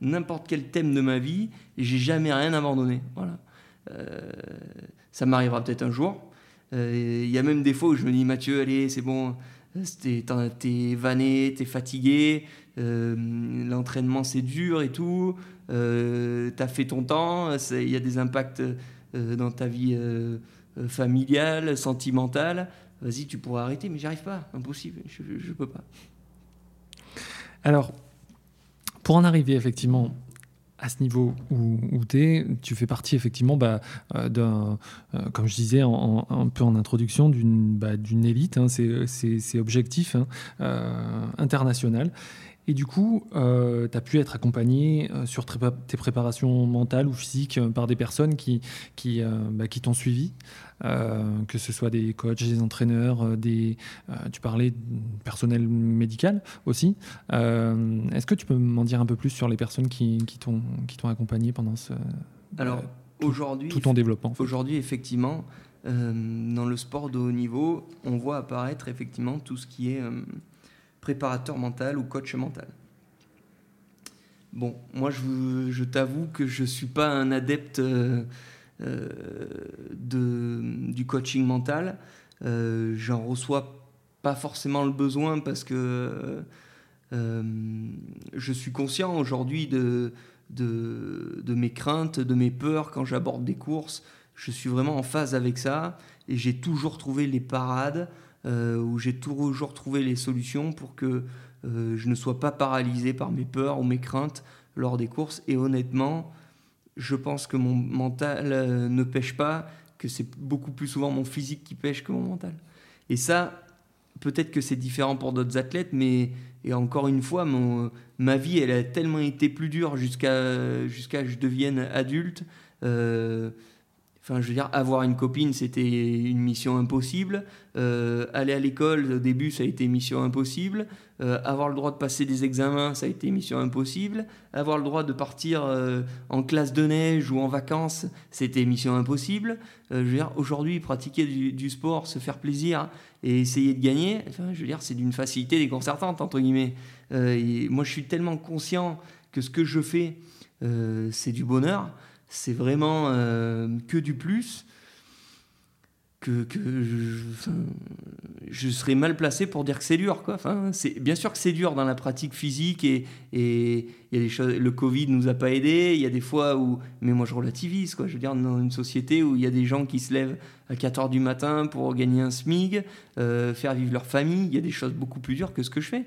Speaker 1: n'importe quel thème de ma vie. J'ai jamais rien abandonné. Voilà. Euh, ça m'arrivera peut-être un jour. Il y a même des fois où je me dis, Mathieu, allez, c'est bon, t'es vanné, t'es fatigué, l'entraînement c'est dur et tout, euh, t'as fait ton temps, il y a des impacts dans ta vie familiale, sentimentale. Vas-y, tu pourras arrêter, mais j'arrive pas, impossible, je, je peux pas.
Speaker 2: Alors, pour en arriver effectivement à ce niveau où, où tu es, tu fais partie effectivement bah, euh, d'un, euh, comme je disais un peu en introduction, d'une bah, élite, hein, c'est objectif hein, euh, international. Et du coup, euh, tu as pu être accompagné sur tes préparations mentales ou physiques par des personnes qui, qui, bah, qui t'ont suivi. Euh, que ce soit des coachs, des entraîneurs, euh, des, euh, tu parlais de personnel médical aussi. Est-ce que tu peux m'en dire un peu plus sur les personnes qui, qui t'ont accompagné pendant ce...
Speaker 1: Alors, aujourd'hui...
Speaker 2: Tout ton développement.
Speaker 1: Aujourd'hui, effectivement, dans le sport de haut niveau, on voit apparaître effectivement tout ce qui est préparateur mental ou coach mental. Bon, moi je, t'avoue que je ne suis pas un adepte euh, de, du coaching mental. Euh, j'en reçois pas forcément le besoin parce que euh, je suis conscient aujourd'hui de, mes craintes, de mes peurs quand j'aborde des courses. Je suis vraiment en phase avec ça et j'ai toujours trouvé les parades euh, où j'ai toujours trouvé les solutions pour que je ne sois pas paralysé par mes peurs ou mes craintes lors des courses. Et honnêtement, je pense que mon mental euh, ne pêche pas, que c'est beaucoup plus souvent mon physique qui pêche que mon mental. Et ça, peut-être que c'est différent pour d'autres athlètes, mais et encore une fois, mon, ma vie, elle a tellement été plus dure jusqu'à jusqu'à je devienne adulte. Euh, Enfin, je veux dire, avoir une copine, c'était une mission impossible. Euh, aller à l'école, au début, ça a été mission impossible. Euh, avoir le droit de passer des examens, ça a été mission impossible. Avoir le droit de partir euh, en classe de neige ou en vacances, c'était mission impossible. je veux dire, aujourd'hui, pratiquer du, sport, se faire plaisir et essayer de gagner, enfin, je veux dire, c'est d'une facilité déconcertante, entre guillemets. moi, je suis tellement conscient que ce que je fais, c'est du bonheur c'est vraiment euh, que du plus que, je, serais mal placé pour dire que c'est dur. Quoi. Enfin, c'est, bien sûr que c'est dur dans la pratique physique et, et y a des choses, le Covid nous a pas aidé. Il y a des fois où, mais moi je relativise. Quoi. Je veux dire, dans une société où il y a des gens qui se lèvent à 4 h du matin pour gagner un SMIG, euh, faire vivre leur famille, il y a des choses beaucoup plus dures que ce que je fais.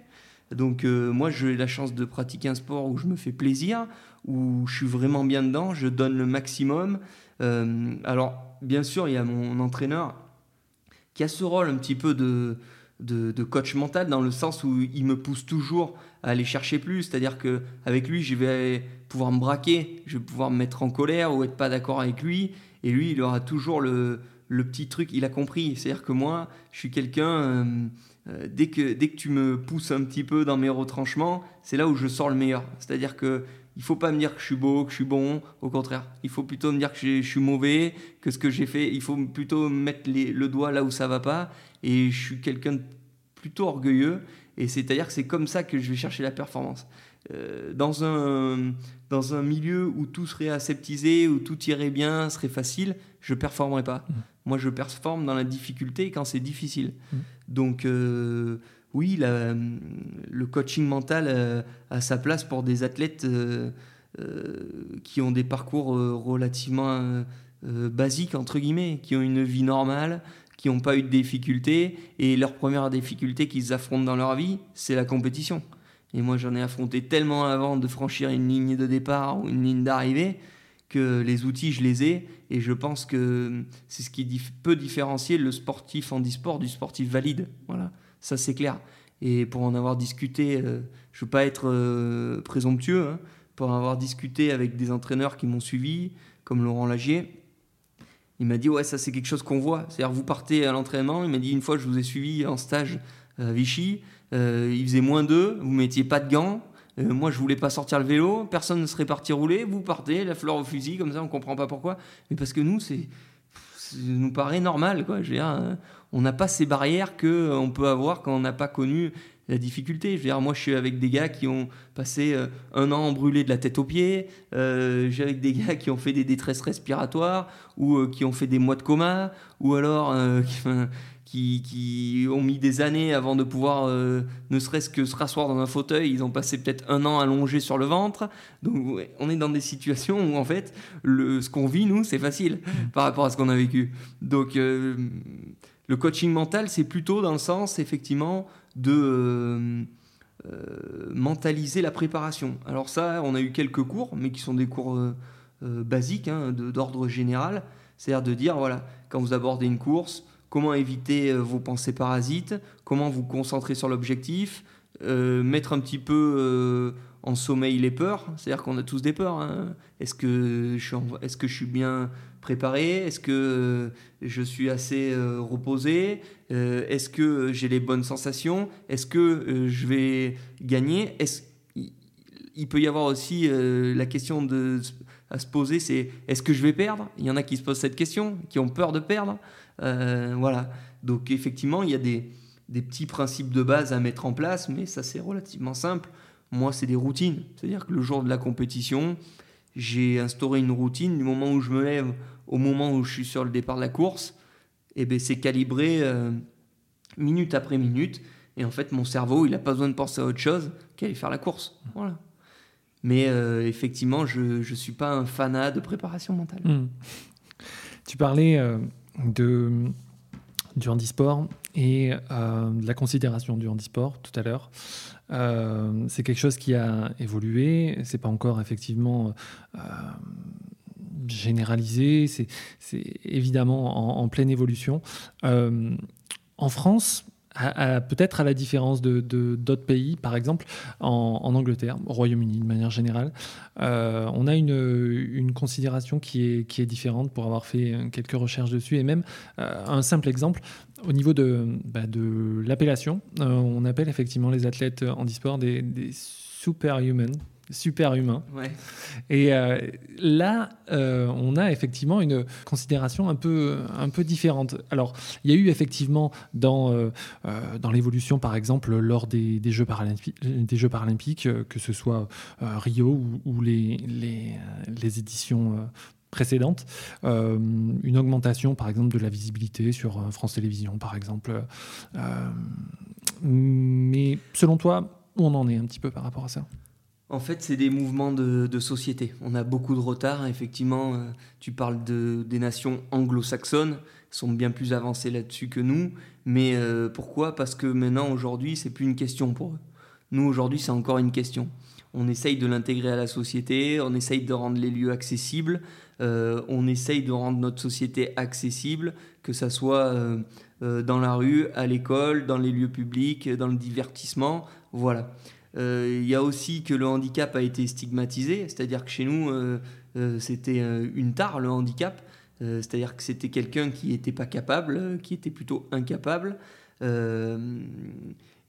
Speaker 1: Donc euh, moi j'ai la chance de pratiquer un sport où je me fais plaisir, où je suis vraiment bien dedans, je donne le maximum. Euh, alors, bien sûr, il y a mon entraîneur qui a ce rôle un petit peu de, coach mental dans le sens où il me pousse toujours à aller chercher plus. C'est-à-dire qu'avec lui, je vais pouvoir me braquer, je vais pouvoir me mettre en colère ou être pas d'accord avec lui. Et lui, il aura toujours le, le petit truc, il a compris. C'est-à-dire que moi, je suis quelqu'un, euh, euh, dès, que, dès que tu me pousses un petit peu dans mes retranchements, c'est là où je sors le meilleur. C'est-à-dire que il faut pas me dire que je suis beau, que je suis bon. Au contraire, il faut plutôt me dire que je suis mauvais, que ce que j'ai fait, il faut plutôt mettre le doigt là où ça va pas. Et je suis quelqu'un de plutôt orgueilleux. Et c'est-à-dire que c'est comme ça que je vais chercher la performance. Euh, dans, un, dans un milieu où tout serait aseptisé, où tout irait bien, serait facile, je ne performerai pas. Mmh. Moi, je performe dans la difficulté quand c'est difficile. Mmh. Donc, euh, oui, le coaching mental euh, a sa place pour des athlètes euh, euh, qui ont des parcours relativement basiques, entre guillemets, qui ont une vie normale, qui n'ont pas eu de difficultés, et leur première difficulté qu'ils affrontent dans leur vie, c'est la compétition. Et moi, j'en ai affronté tellement avant de franchir une ligne de départ ou une ligne d'arrivée que les outils, je les ai. Et je pense que c'est ce qui peut différencier le sportif en e-sport du sportif valide. Voilà ça c'est clair. Et pour en avoir discuté, je ne veux pas être présomptueux, hein, pour en avoir discuté avec des entraîneurs qui m'ont suivi, comme Laurent Lagier, il m'a dit ouais ça c'est quelque chose qu'on voit. C'est-à-dire vous partez à l'entraînement, il m'a dit une fois je vous ai suivi en stage à Vichy, il faisait moins 2, vous mettiez pas de gants, euh, moi, je voulais pas sortir le vélo, personne ne serait parti rouler, vous partez, la fleur au fusil, comme ça, on comprend pas pourquoi. Mais parce que nous, c'est, nous paraît normal, quoi. Je veux hein, on n'a pas ces barrières que euh, on peut avoir quand on n'a pas connu la difficulté. Je veux dire, moi, je suis avec des gars qui ont passé euh, un an brûlé de la tête aux pieds. j'ai avec des gars qui ont fait des détresses respiratoires ou qui ont fait des mois de coma ou alors qui, ont mis des années avant de pouvoir euh, ne serait-ce que se rasseoir dans un fauteuil. Ils ont passé peut-être un an allongé sur le ventre. Donc on est dans des situations où en fait le, ce qu'on vit nous c'est facile mmh. par rapport à ce qu'on a vécu. Donc euh, le coaching mental c'est plutôt dans le sens effectivement de euh, mentaliser la préparation. Alors ça on a eu quelques cours mais qui sont des cours basiques hein, d'ordre général. C'est-à-dire de dire voilà quand vous abordez une course comment éviter euh, vos pensées parasites, comment vous concentrer sur l'objectif, euh, mettre un petit peu euh, en sommeil les peurs. C'est-à-dire qu'on a tous des peurs. Hein. Est que je suis bien préparé Est-ce que je suis assez reposé Est-ce que j'ai les bonnes sensations Est-ce que je vais gagner il peut y avoir aussi la question à se poser, c'est est-ce que je vais perdre? Il y en a qui se posent cette question, qui ont peur de perdre. Euh, voilà. Donc effectivement, il y a des, petits principes de base à mettre en place, mais ça c'est relativement simple. Moi, c'est des routines. C'est-à-dire que le jour de la compétition, j'ai instauré une routine du moment où je me lève au moment où je suis sur le départ de la course. Et eh ben c'est calibré euh, minute après minute. Et en fait, mon cerveau, il n'a pas besoin de penser à autre chose qu'à aller faire la course. Voilà. Mais euh, effectivement, je ne suis pas un fanat de préparation mentale. Hmm.
Speaker 2: Tu parlais de, du handisport et euh, de la considération du handisport tout à l'heure. Euh, c'est quelque chose qui a évolué, c'est pas encore effectivement euh, généralisé, c'est évidemment en, en, pleine évolution. en France, peut-être à la différence d'autres pays, par exemple en, Angleterre, au Royaume-Uni de manière générale, euh, on a une, considération qui est, différente pour avoir fait quelques recherches dessus. Et même euh, un simple exemple, au niveau de, bah, l'appellation, euh, on appelle effectivement les athlètes handisport des, des superhumans super humain. Et euh, là, euh, on a effectivement une considération un peu, un peu différente. Alors, il y a eu effectivement dans, euh, dans l'évolution, par exemple, lors des, des Jeux, paralympiques, des Jeux paralympiques, que ce soit Rio ou, les, les, les, éditions précédentes, une augmentation, par exemple, de la visibilité sur France Télévisions, par exemple. mais selon toi, où on en est un petit peu par rapport à ça?
Speaker 1: En fait, c'est des mouvements de, société. On a beaucoup de retard. Effectivement, euh, tu parles de, des nations anglo-saxonnes, sont bien plus avancées là-dessus que nous. Mais euh, pourquoi? Parce que maintenant, aujourd'hui, c'est plus une question pour eux. Nous, aujourd'hui, c'est encore une question. On essaye de l'intégrer à la société, on essaye de rendre les lieux accessibles, euh, on essaye de rendre notre société accessible, que ça soit dans la rue, à l'école, dans les lieux publics, dans le divertissement. Voilà. Euh, il y a aussi que le handicap a été stigmatisé, c'est-à-dire que chez nous, euh, euh, c'était une tare, le handicap. c'est-à-dire que c'était quelqu'un qui n'était pas capable, qui était plutôt incapable.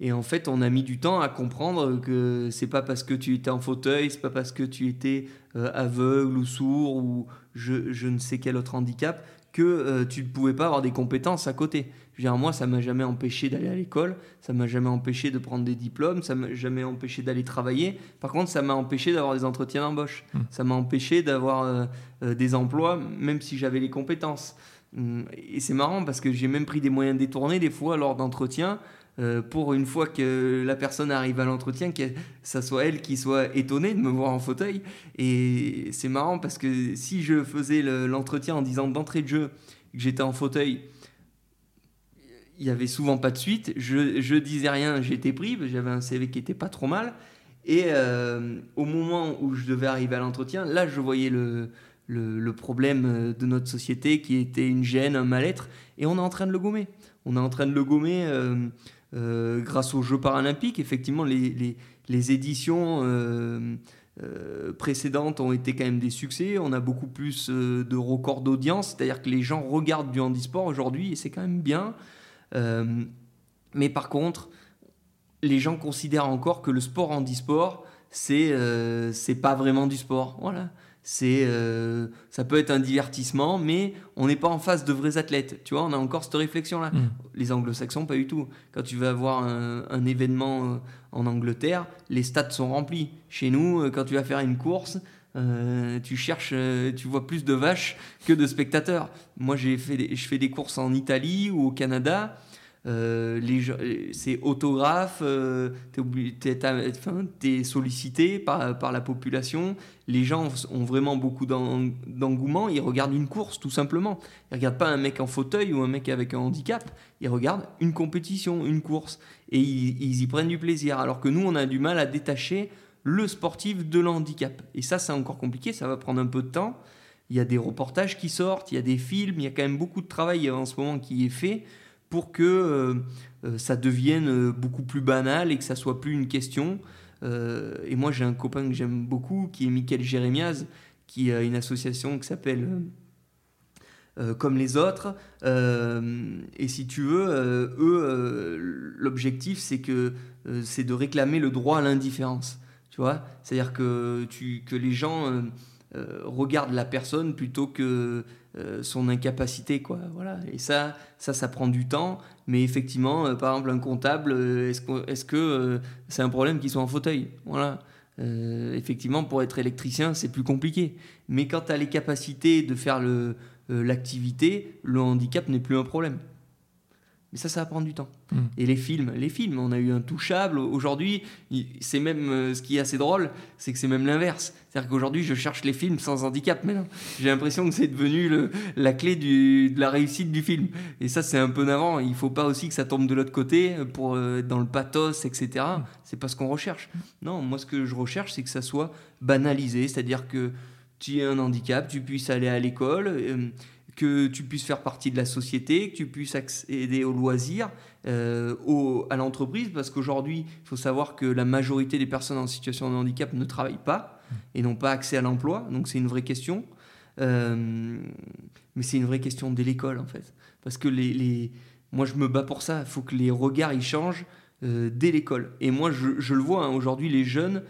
Speaker 1: et en fait, on a mis du temps à comprendre que c'est pas parce que tu étais en fauteuil, c'est pas parce que tu étais aveugle ou sourd ou je, je, ne sais quel autre handicap que tu ne pouvais pas avoir des compétences à côté. Je veux dire, moi, ça m'a jamais empêché d'aller à l'école, ça m'a jamais empêché de prendre des diplômes, ça m'a jamais empêché d'aller travailler. Par contre, ça m'a empêché d'avoir des entretiens d'embauche. Hmm. Ça m'a empêché d'avoir euh, euh, des emplois, même si j'avais les compétences. Hmm, et c'est marrant parce que j'ai même pris des moyens détournés des fois lors d'entretiens. Euh, pour une fois que la personne arrive à l'entretien, que ça soit elle qui soit étonnée de me voir en fauteuil. Et c'est marrant parce que si je faisais l'entretien en disant d'entrée de jeu que j'étais en fauteuil, il y avait souvent pas de suite. Je, je disais rien, j'étais pris, j'avais un CV qui était pas trop mal. Et euh, au moment où je devais arriver à l'entretien, là, je voyais le, le, problème de notre société qui était une gêne, un mal-être, et on est en train de le gommer. On est en train de le gommer euh, grâce aux Jeux paralympiques, effectivement, les, les, éditions précédentes ont été quand même des succès. On a beaucoup plus de records d'audience, c'est-à-dire que les gens regardent du handisport aujourd'hui et c'est quand même bien. Mais par contre, les gens considèrent encore que le sport handisport, c'est euh, c'est pas vraiment du sport. Voilà. C'est euh, ça peut être un divertissement, mais on n'est pas en face de vrais athlètes. Tu vois, on a encore cette réflexion-là. Mm. Les anglo-saxons, pas du tout. Quand tu vas avoir un, événement euh, en Angleterre, les stades sont remplis. Chez nous, quand tu vas faire une course, tu cherches, tu vois plus de vaches que de spectateurs. Moi, j'ai fait je fais des courses en Italie ou au Canada. Euh, c'est autographe, euh, tu es, sollicité par, par, la population. Les gens ont vraiment beaucoup d'engouement. Ils regardent une course, tout simplement. Ils regardent pas un mec en fauteuil ou un mec avec un handicap. Ils regardent une compétition, une course. Et ils, y prennent du plaisir. Alors que nous, on a du mal à détacher le sportif de l'handicap. Et ça, c'est encore compliqué. Ça va prendre un peu de temps. Il y a des reportages qui sortent, il y a des films, il y a quand même beaucoup de travail en ce moment qui est fait pour que euh, euh, ça devienne euh, beaucoup plus banal et que ça soit plus une question. et moi, j'ai un copain que j'aime beaucoup, qui est Michael Jérémiaz, qui a une association qui s'appelle comme les autres. et si tu veux, eux, l'objectif, c'est que c'est de réclamer le droit à l'indifférence. Tu vois C'est-à-dire que, que les gens regardent la personne plutôt que euh, son incapacité quoi. Voilà. Et ça ça ça prend du temps. Mais effectivement euh, par exemple un comptable euh, est-ce que c'est un problème qu'il soit en fauteuil? Voilà. Effectivement pour être électricien c'est plus compliqué. Mais quand tu as les capacités de faire l'activité le handicap n'est plus un problème mais ça, ça va prendre du temps. Hmm. Et les films, les films, on a eu un touchable. Aujourd'hui, c'est même euh, ce qui est assez drôle, c'est que c'est même l'inverse. C'est-à-dire qu'aujourd'hui, je cherche les films sans handicap. Mais j'ai l'impression que c'est devenu le, la clé du, de la réussite du film. Et ça, c'est un peu navrant. Il faut pas aussi que ça tombe de l'autre côté pour euh, dans le pathos, etc. Hmm. C'est pas ce qu'on recherche. Non, moi, ce que je recherche, c'est que ça soit banalisé. C'est-à-dire que tu as un handicap, tu puisses aller à l'école. Euh, que tu puisses faire partie de la société, que tu puisses accéder aux loisirs, euh, à l'entreprise, parce qu'aujourd'hui, il faut savoir que la majorité des personnes en situation de handicap ne travaillent pas et n'ont pas accès à l'emploi, donc c'est une vraie question. Euh, mais c'est une vraie question dès l'école, en fait. Parce que moi, je me bats pour ça. Il faut que les regards, ils changent euh, dès l'école. Et moi, je, le vois, hein, aujourd'hui, les jeunes,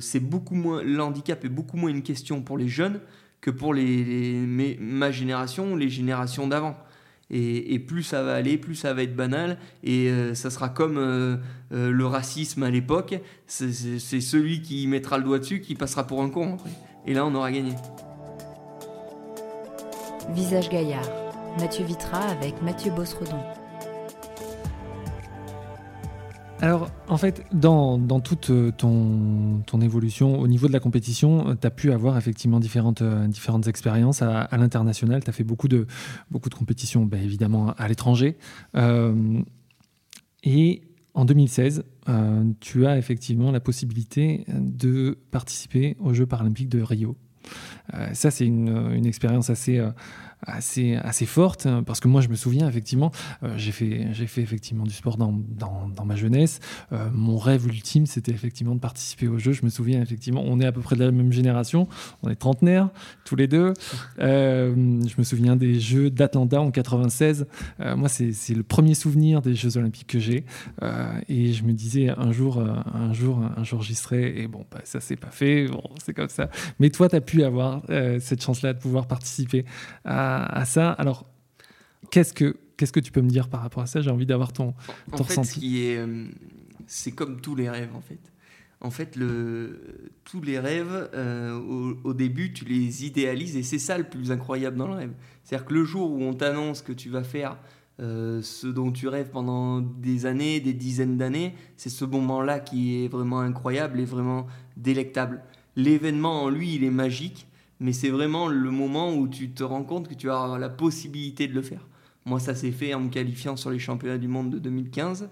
Speaker 1: c'est beaucoup moins... L'handicap est beaucoup moins une question pour les jeunes que pour les, ma génération ou les générations d'avant. Et, plus ça va aller, plus ça va être banal, et euh, ça sera comme euh, euh, le racisme à l'époque, c'est celui qui mettra le doigt dessus qui passera pour un con Et là, on aura gagné.
Speaker 3: Visage Gaillard, Mathieu Vitra avec Mathieu Bossredon.
Speaker 2: Alors, en fait, dans, toute euh, ton, évolution au niveau de la compétition, euh, tu as pu avoir effectivement différentes, euh, différentes expériences à, l'international. Tu as fait beaucoup de, beaucoup de compétitions, bah, évidemment, à l'étranger. et en 2016, tu as effectivement la possibilité de participer aux Jeux paralympiques de Rio. ça, c'est une, une expérience assez assez, assez forte, hein, parce que moi je me souviens effectivement, euh, j'ai fait, fait effectivement du sport dans, dans, dans ma jeunesse. Euh, mon rêve ultime, c'était effectivement de participer aux Jeux. Je me souviens effectivement, on est à peu près de la même génération, on est trentenaires tous les deux. Euh, je me souviens des Jeux d'Atlanta en 96. moi, c'est, c'est le premier souvenir des Jeux Olympiques que j'ai, et je me disais un jour, un jour, un jour j'y serai. Et bon, bah, ça s'est pas fait, bon, c'est comme ça. Mais toi, tu as pu avoir cette chance-là de pouvoir participer à à, ça. Alors, qu'est-ce que, qu'est-ce que tu peux me dire par rapport à ça? J'ai envie d'avoir ton, ton
Speaker 1: en fait,
Speaker 2: ressenti.
Speaker 1: est, euh, c'est comme tous les rêves, en fait. En fait, le, tous les rêves, euh, au, début, tu les idéalises et c'est ça le plus incroyable dans le rêve. C'est-à-dire que le jour où on t'annonce que tu vas faire euh, ce dont tu rêves pendant des années, des dizaines d'années, c'est ce moment-là qui est vraiment incroyable et vraiment délectable. L'événement en lui, il est magique, mais c'est vraiment le moment où tu te rends compte que tu as la possibilité de le faire. Moi, ça s'est fait en me qualifiant sur les championnats du monde de 2015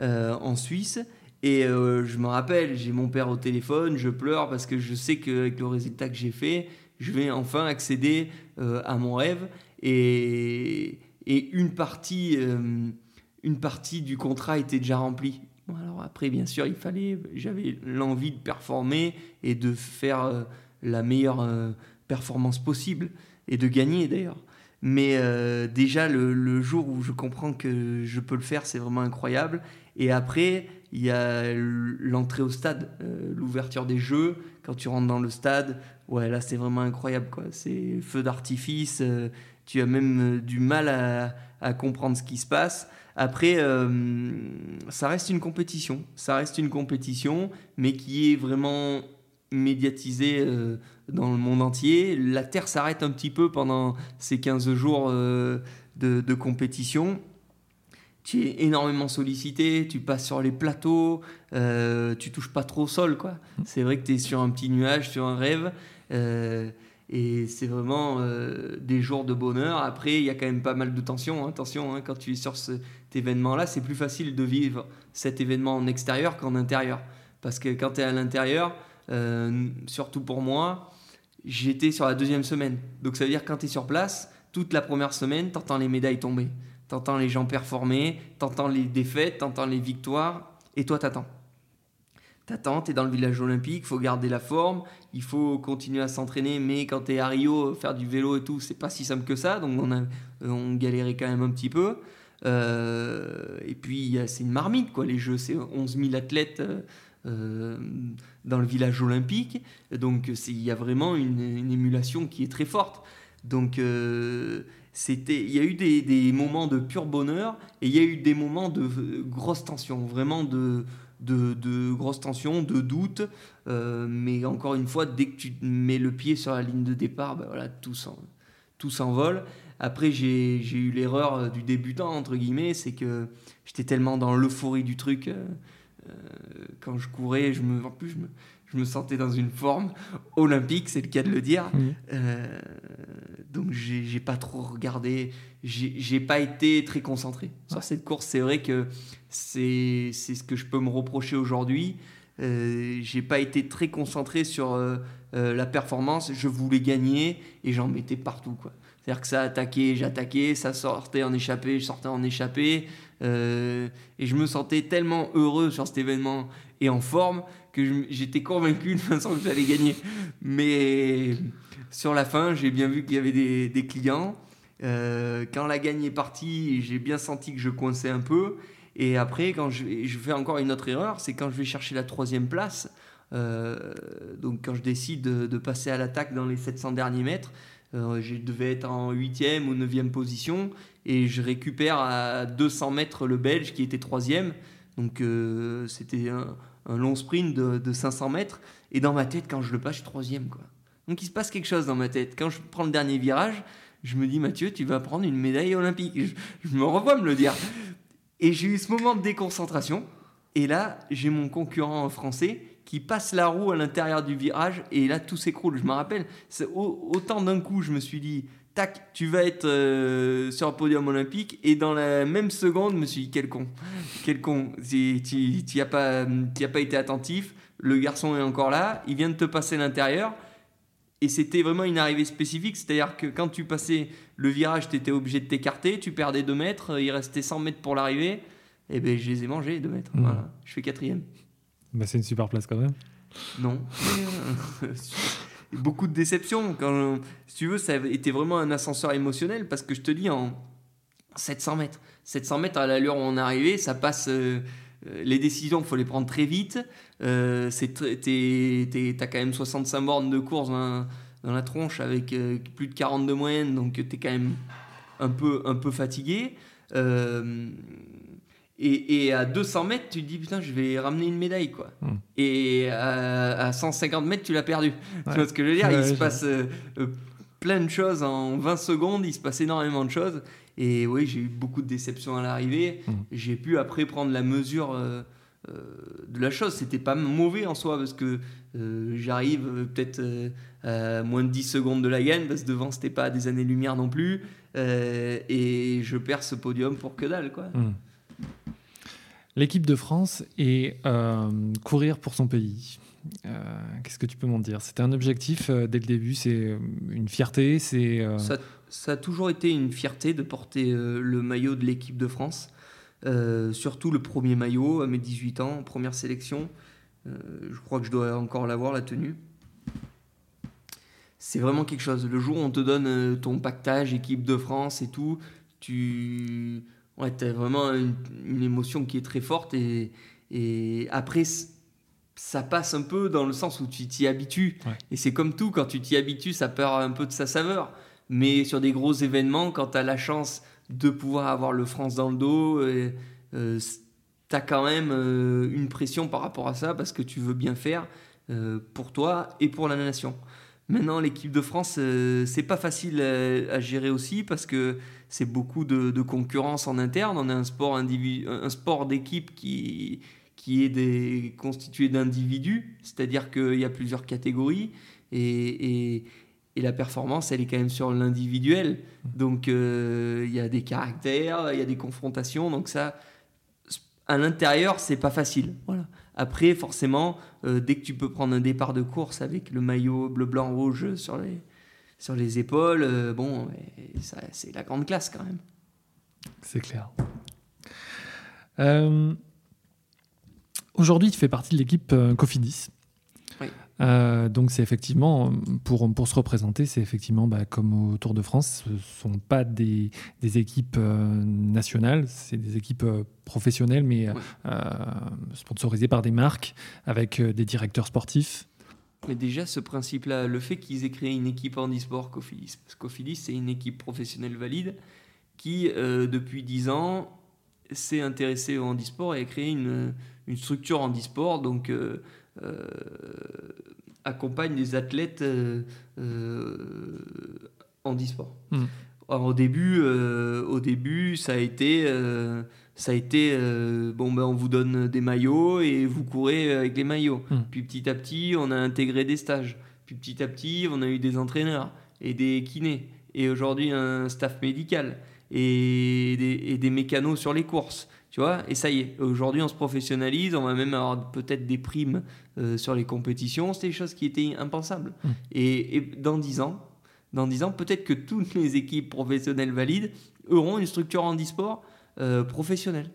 Speaker 1: euh, en Suisse. Et euh, je me rappelle, j'ai mon père au téléphone, je pleure parce que je sais qu'avec le résultat que j'ai fait, je vais enfin accéder euh, à mon rêve. Et, une partie une partie du contrat était déjà remplie. alors après, bien sûr, il fallait, j'avais l'envie de performer et de faire la meilleure euh, performance possible et de gagner d'ailleurs. Mais euh, déjà, le, jour où je comprends que je peux le faire, c'est vraiment incroyable. Et après, il y a l'entrée au stade, l'ouverture des jeux. Quand tu rentres dans le stade, ouais, là, c'est vraiment incroyable. quoi. C'est feu d'artifice. tu as même du mal à, à comprendre ce qui se passe. Après, euh, ça reste une compétition. Ça reste une compétition, mais qui est vraiment médiatisée euh, dans le monde entier. La Terre s'arrête un petit peu pendant ces 15 jours euh, de, compétition. Tu es énormément sollicité, tu passes sur les plateaux, tu touches pas trop au sol. quoi. C'est vrai que tu es sur un petit nuage, sur un rêve. Et c'est vraiment euh, des jours de bonheur. Après, il y a quand même pas mal de tension. Hein. Attention, hein, quand tu es sur cet événement-là, c'est plus facile de vivre cet événement en extérieur qu'en intérieur. Parce que quand tu es à l'intérieur, euh, surtout pour moi, j'étais sur la deuxième semaine. Donc ça veut dire quand tu es sur place, toute la première semaine, tu entends les médailles tomber. Tu entends les gens performer, tu entends les défaites, tu entends les victoires, et toi, tu attends. T'attends, t'es dans le village olympique, faut garder la forme, il faut continuer à s'entraîner, mais quand t'es à Rio, faire du vélo et tout, c'est pas si simple que ça, donc on galérait quand même un petit peu. Euh, et puis c'est une marmite, quoi, les Jeux, c'est 11 000 athlètes euh, dans le village olympique, donc il y a vraiment une, émulation qui est très forte. Donc euh, c'était, il y a eu des, moments de pur bonheur et il y a eu des moments de grosse tension, vraiment de de, grosses tensions, de doutes. Euh, mais encore une fois, dès que tu mets le pied sur la ligne de départ, ben voilà, tout s'envole. Après, j'ai eu l'erreur euh, du débutant, entre guillemets, c'est que j'étais tellement dans l'euphorie du truc. Euh, quand je courais, je me, en plus, je me, je me sentais dans une forme olympique, c'est le cas de le dire. Mmh. Euh, donc j'ai pas trop regardé, j'ai pas été très concentré sur cette course. C'est vrai que c'est ce que je peux me reprocher aujourd'hui. Euh, j'ai pas été très concentré sur euh, euh, la performance. Je voulais gagner et j'en mettais partout. C'est-à-dire que ça attaquait, j'attaquais, ça sortait en échappé, je sortais en échappé. Et je me sentais tellement heureux sur cet événement et en forme que j'étais convaincu de façon que j'allais gagner. Mais sur la fin, j'ai bien vu qu'il y avait des, clients. Euh, quand la gagne est partie, j'ai bien senti que je coinçais un peu. Et après, quand je, fais encore une autre erreur, c'est quand je vais chercher la troisième place. Euh, donc quand je décide de, passer à l'attaque dans les 700 derniers mètres, euh, je devais être en 8e ou 9e position et je récupère à 200 mètres le Belge qui était troisième. Donc c'était un, long sprint de, 500 mètres. Et dans ma tête, quand je le passe, je suis troisième. Quoi. Donc il se passe quelque chose dans ma tête. Quand je prends le dernier virage, je me dis, Mathieu, tu vas prendre une médaille olympique. Je, me revois me le dire. Et j'ai eu ce moment de déconcentration. Et là, j'ai mon concurrent français qui passe la roue à l'intérieur du virage. Et là, tout s'écroule. Je me rappelle, autant d'un coup, je me suis dit, tac, tu vas être euh, sur un podium olympique. Et dans la même seconde, je me suis dit, quel con, quel con, tu n'y as, pas, as pas été attentif, le garçon est encore là, il vient de te passer l'intérieur. Et c'était vraiment une arrivée spécifique, c'est-à-dire que quand tu passais le virage, tu étais obligé de t'écarter, tu perdais 2 mètres, il restait 100 mètres pour l'arrivée. Et ben je les ai mangés, 2 mètres. Mmh. Voilà. Je fais quatrième.
Speaker 2: Bah, c'est une super place quand même.
Speaker 1: Non. beaucoup de déceptions. Si tu veux, ça a été vraiment un ascenseur émotionnel parce que je te dis, en 700 mètres, 700 mètres à l'allure où on est arrivé, ça passe. Euh, euh, les décisions, il faut les prendre très vite. Euh, as quand même 65 bornes de course dans, la tronche avec plus de 40 de moyenne, donc tu es quand même un peu, fatigué. Et, à 200 mètres, tu te dis putain, je vais ramener une médaille quoi. Hmm. Et à, 150 mètres, tu l'as perdu. Tu vois ce que je veux dire? Il se passe euh, euh, plein de choses en 20 secondes, il se passe énormément de choses. Et oui, j'ai eu beaucoup de déceptions à l'arrivée. Hmm. J'ai pu après prendre la mesure euh, de la chose. C'était pas mauvais en soi parce que j'arrive peut-être à moins de 10 secondes de la gagne parce que devant, c'était pas des années-lumière non plus. et je perds ce podium pour que dalle quoi. Hmm.
Speaker 2: L'équipe de France et euh, courir pour son pays. Euh, qu'est-ce que tu peux m'en dire? C'était un objectif euh, dès le début, c'est une fierté, c'est.
Speaker 1: Ça, ça, a toujours été une fierté de porter le maillot de l'équipe de France. surtout le premier maillot à mes 18 ans, première sélection. je crois que je dois encore l'avoir, la tenue c'est vraiment quelque chose. Le jour où on te donne ton pactage, équipe de France et tout, tu ouais, as vraiment une, émotion qui est très forte et, et après ça passe un peu dans le sens où tu t'y habitues. Et c'est comme tout, quand tu t'y habitues, ça perd un peu de sa saveur. Mais sur des gros événements, quand tu as la chance de pouvoir avoir le France dans le dos, euh, euh tu as quand même euh, une pression par rapport à ça parce que tu veux bien faire euh, pour toi et pour la nation. Maintenant, l'équipe de France, c'est pas facile à, gérer aussi parce que c'est beaucoup de, concurrence en interne. On a un sport, un sport d'équipe qui, qui est des, constitué d'individus, c'est-à-dire qu'il y a plusieurs catégories et, et, la performance, elle est quand même sur l'individuel. Donc euh, il y a des caractères, il y a des confrontations, donc ça, à l'intérieur, c'est pas facile. Voilà. Après, forcément, euh, dès que tu peux prendre un départ de course avec le maillot bleu, blanc, rouge sur les, sur les épaules, euh, bon, c'est la grande classe quand même.
Speaker 2: C'est clair. Euh, Aujourd'hui, tu fais partie de l'équipe euh, Cofidis. Euh, donc c'est effectivement, pour, pour se représenter, c'est effectivement bah, comme au Tour de France, ce ne sont pas des, des équipes euh, nationales, c'est des équipes professionnelles, mais sponsorisées par des marques, avec des directeurs sportifs.
Speaker 1: Mais déjà, ce principe-là, le fait qu'ils aient créé une équipe handisport Cofidis, parce que Cofidis, c'est une équipe professionnelle valide qui, depuis 10 ans, s'est intéressée au handisport et a créé une une structure handisport, donc euh, euh, accompagne les athlètes euh, handisport. Mmh. au début, au début, ça a été, ça a été bon ben on vous donne des maillots et vous courez avec les maillots. Mmh. Puis petit à petit, on a intégré des stages. Puis petit à petit, on a eu des entraîneurs et des kinés. Et aujourd'hui, un staff médical et des, et des mécanos sur les courses. Tu vois, et ça y est, aujourd'hui on se professionnalise, on va même avoir peut-être des primes euh, sur les compétitions, c'était des choses qui étaient impensables. Mmh. Et, dans 10 ans, dans 10 ans, peut-être que toutes les équipes professionnelles valides auront une structure handisport euh, professionnelle.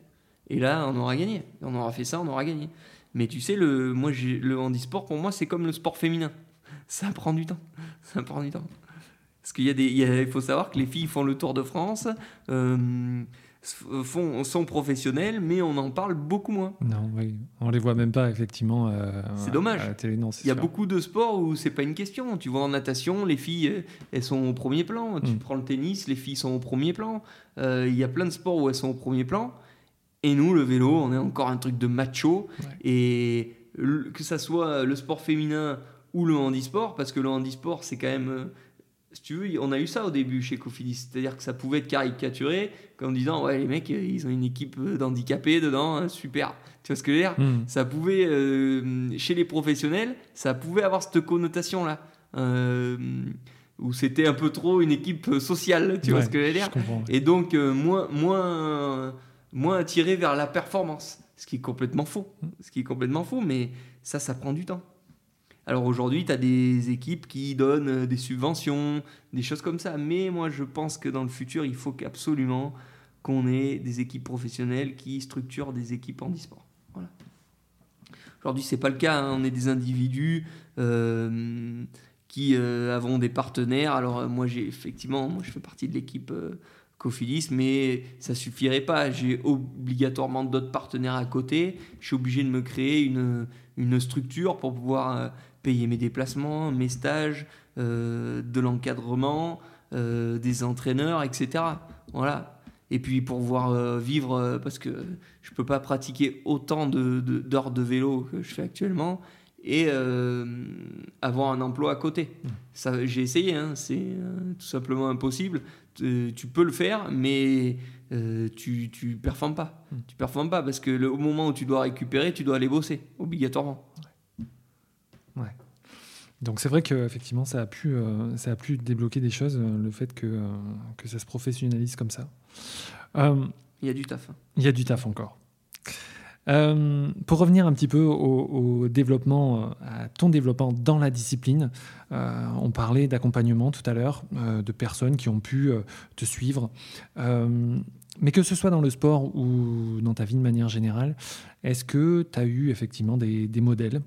Speaker 1: Et là, on aura gagné. On aura fait ça, on aura gagné. Mais tu sais, le, moi, le handisport, pour moi, c'est comme le sport féminin. Ça prend du temps. Ça prend du temps. Parce qu'il y a des, il faut savoir que les filles font le Tour de France. Euh, font, sont professionnels, mais on en parle beaucoup moins.
Speaker 2: Non, oui. on les voit même pas effectivement. Euh,
Speaker 1: c'est dommage. Il y a beaucoup de sports où c'est pas une question. Tu vois en natation, les filles, euh, elles sont au premier plan. Tu mm. prends le tennis, les filles sont au premier plan. Euh, il y a plein de sports où elles sont au premier plan. Et nous, le vélo, on est encore un truc de macho. Et que ça soit le sport féminin ou le handisport, parce que le handisport, c'est quand même si tu veux, on a eu ça au début chez Cofidis. C'est-à-dire que ça pouvait être caricaturé comme disant Ouais, les mecs, ils ont une équipe d'handicapés dedans, hein, super. Tu vois ce que je veux dire? Hmm. Ça pouvait, euh, chez les professionnels, ça pouvait avoir cette connotation-là. Euh, où c'était un peu trop une équipe sociale, tu vois ce que je veux dire? Et donc, euh, moins, moins, moins attiré vers la performance. Ce qui est complètement faux. Hmm. Ce qui est complètement faux, mais ça, ça prend du temps. Alors aujourd'hui, tu as des équipes qui donnent euh, des subventions, des choses comme ça. Mais moi, je pense que dans le futur, il faut absolument qu'on ait des équipes professionnelles qui structurent des équipes en e-sport. Voilà. Aujourd'hui, c'est pas le cas. Hein. On est des individus euh, qui euh, avons des partenaires. Alors moi, j'ai effectivement, moi, je fais partie de l'équipe Cofidis, mais ça suffirait pas. J'ai obligatoirement d'autres partenaires à côté. Je suis obligé de me créer une structure pour pouvoir payer mes déplacements, mes stages, euh, de l'encadrement, euh, des entraîneurs, etc. Voilà. Et puis pour pouvoir euh, vivre, parce que je ne peux pas pratiquer autant d'heures de, de, vélo que je fais actuellement et avoir un emploi à côté. Ça, j'ai essayé, hein, c'est tout simplement impossible. tu peux le faire, mais tu tu performes pas. Mmh. Tu performes pas parce que au moment où tu dois récupérer, tu dois aller bosser obligatoirement.
Speaker 2: Donc c'est vrai qu'effectivement, ça, a pu, euh, ça a pu débloquer des choses, euh, le fait que, euh, que ça se professionnalise comme ça.
Speaker 1: il y a du taf.
Speaker 2: Il y a du taf encore. pour revenir un petit peu au, développement, à ton développement dans la discipline, on parlait d'accompagnement tout à l'heure, de personnes qui ont pu te suivre. mais que ce soit dans le sport ou dans ta vie de manière générale, est-ce que tu as eu effectivement des, modèles,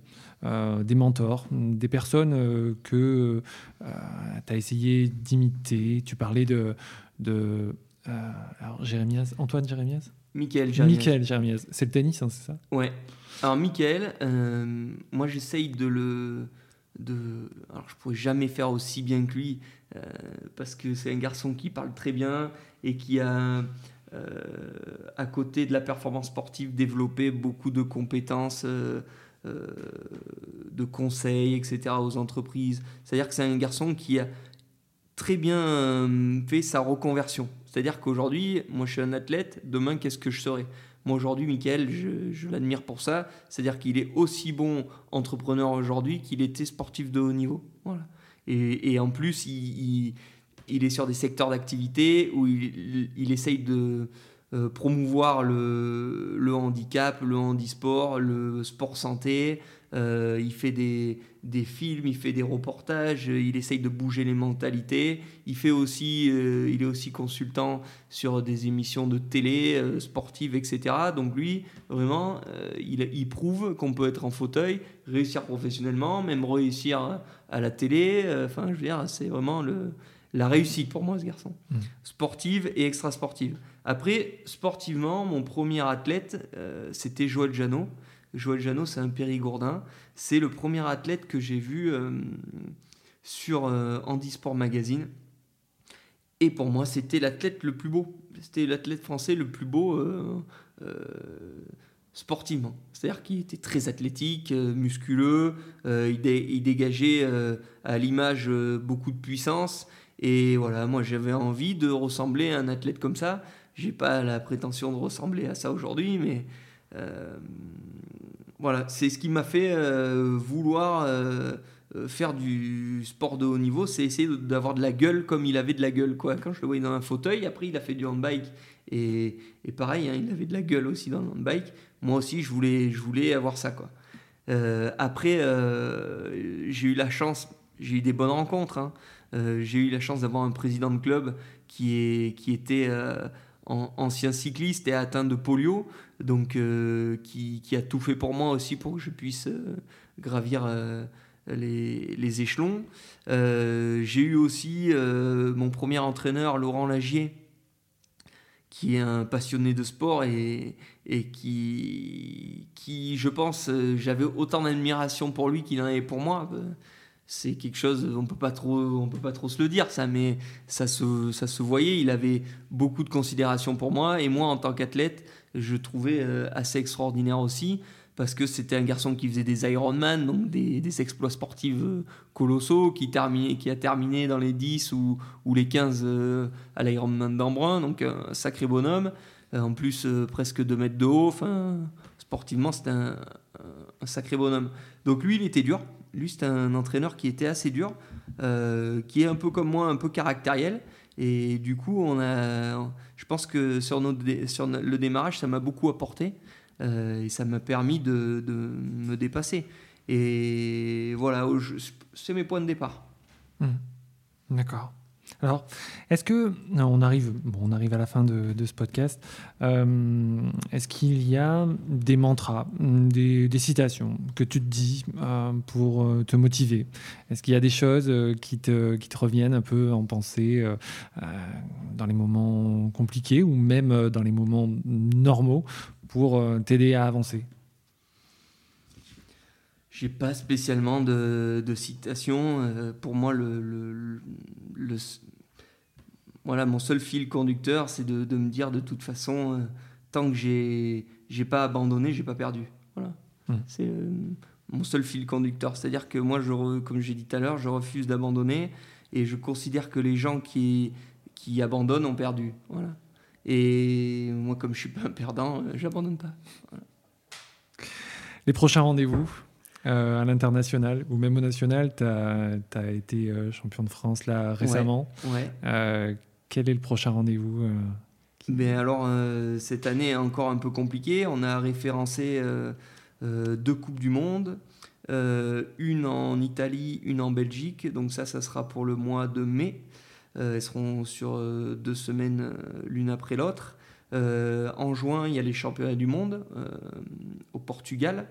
Speaker 2: euh, des mentors, des personnes euh, que euh, tu as essayé d'imiter Tu parlais de, de alors, Jérémias, Antoine Jérémias
Speaker 1: Michael Jérémias.
Speaker 2: Michael Jérémias. C'est le tennis, hein, c'est ça?
Speaker 1: Ouais. Alors, Michael, moi j'essaye de le. De... Alors, je pourrais jamais faire aussi bien que lui, parce que c'est un garçon qui parle très bien et qui a euh, à côté de la performance sportive, développer beaucoup de compétences euh, de conseils, etc. aux entreprises. C'est-à-dire que c'est un garçon qui a très bien fait sa reconversion. C'est-à-dire qu'aujourd'hui, moi je suis un athlète, demain qu'est-ce que je serai? Moi aujourd'hui, Michael, je, l'admire pour ça. C'est-à-dire qu'il est aussi bon entrepreneur aujourd'hui qu'il était sportif de haut niveau. Voilà. Et, en plus, il il est sur des secteurs d'activité où il, il, essaye de euh, promouvoir le, le, handicap, le handisport, le sport santé. Euh, il fait des, des, films, il fait des reportages, il essaye de bouger les mentalités. Il, fait aussi, euh, il est aussi consultant sur des émissions de télé, sportives, etc. Donc lui, vraiment, il, il, prouve qu'on peut être en fauteuil, réussir professionnellement, même réussir à la télé. Enfin, je veux dire, c'est vraiment le la réussite pour moi, ce garçon. Mmh. Sportive et extra-sportive. Après, sportivement, mon premier athlète, euh, c'était Joël Janot. Joël Janot, c'est un périgourdin. C'est le premier athlète que j'ai vu euh, sur euh, Handisport Magazine. Et pour moi, c'était l'athlète le plus beau. C'était l'athlète français le plus beau sportivement. C'est-à-dire qu'il était très athlétique, musculeux, il, dégageait à l'image beaucoup de puissance. Et voilà, moi j'avais envie de ressembler à un athlète comme ça. J'ai pas la prétention de ressembler à ça aujourd'hui, mais euh, voilà, c'est ce qui m'a fait euh, vouloir euh, faire du sport de haut niveau, c'est essayer d'avoir de la gueule comme il avait de la gueule. Quoi. Quand je le voyais dans un fauteuil, après il a fait du handbike. Et, et pareil, hein, il avait de la gueule aussi dans le handbike. Moi aussi, je voulais, je voulais avoir ça. Quoi. après, j'ai eu la chance, j'ai eu des bonnes rencontres. Hein. J'ai eu la chance d'avoir un président de club qui, est, qui était ancien cycliste et atteint de polio, donc euh, qui, a tout fait pour moi aussi pour que je puisse gravir les, les, échelons. j'ai eu aussi mon premier entraîneur, Laurent Lagier, qui est un passionné de sport et, qui, je pense, j'avais autant d'admiration pour lui qu'il en avait pour moi c'est quelque chose on peut pas trop on peut pas trop se le dire ça mais ça se, ça se voyait il avait beaucoup de considération pour moi et moi en tant qu'athlète je trouvais euh, assez extraordinaire aussi parce que c'était un garçon qui faisait des Ironman donc des, des exploits sportifs euh, colossaux qui qui a terminé dans les 10 ou, ou les 15 euh, à l'Ironman d'Embrun donc un sacré bonhomme en plus presque 2 mètres de haut sportivement c'était un, un sacré bonhomme. Donc lui il était dur lui, c'est un entraîneur qui était assez dur, euh, qui est un peu comme moi, un peu caractériel. Et du coup, on a, je pense que sur, le démarrage, ça m'a beaucoup apporté. Euh, et ça m'a permis de, de, me dépasser. Et voilà, c'est mes points de départ.
Speaker 2: Mmh. D'accord. Alors, est-ce que on arrive, à la fin de, ce podcast. Euh, est-ce qu'il y a des mantras, des, citations que tu te dis euh, pour euh, te motiver? Est-ce qu'il y a des choses qui te, reviennent un peu en pensée dans les moments compliqués ou même dans les moments normaux pour t'aider à avancer?
Speaker 1: J'ai pas spécialement de, de citation. pour moi, le, voilà, mon seul fil conducteur, c'est de, de, me dire de toute façon, euh, tant que j'ai j'ai pas abandonné, j'ai pas perdu. Voilà. Mmh. C'est euh, mon seul fil conducteur. C'est-à-dire que moi, je, comme j'ai dit tout à l'heure, je refuse d'abandonner et je considère que les gens qui, qui abandonnent ont perdu. Voilà. Et moi, comme je suis pas un perdant, euh, j'abandonne pas.
Speaker 2: Les prochains rendez-vous euh, à l'international ou même au national. Tu as, été champion de France là récemment. Euh, quel est le prochain rendez-vous
Speaker 1: ben alors, cette année est encore un peu compliquée. On a référencé deux Coupes du Monde, une en Italie, une en Belgique. Donc ça, ça sera pour le mois de mai. elles seront sur deux semaines l'une après l'autre. en juin, il y a les championnats du monde au Portugal.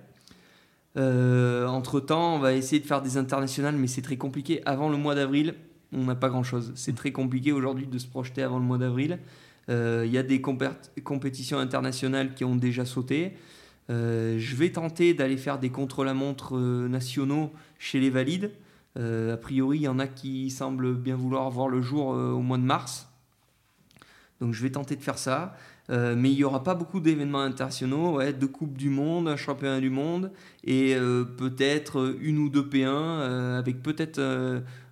Speaker 1: entre-temps, on va essayer de faire des internationales, mais c'est très compliqué. Avant le mois d'avril, on n'a pas grand-chose. C'est très compliqué aujourd'hui de se projeter avant le mois d'avril. Il y a des compétitions internationales qui ont déjà sauté. Euh, je vais tenter d'aller faire des contre-la-montre euh, nationaux chez les valides. Euh, a priori, il y en a qui semblent bien vouloir voir le jour au mois de mars. Donc je vais tenter de faire ça. mais il n'y aura pas beaucoup d'événements internationaux, ouais, deux Coupes du Monde, un championnat du monde et peut-être une ou deux P1 avec peut-être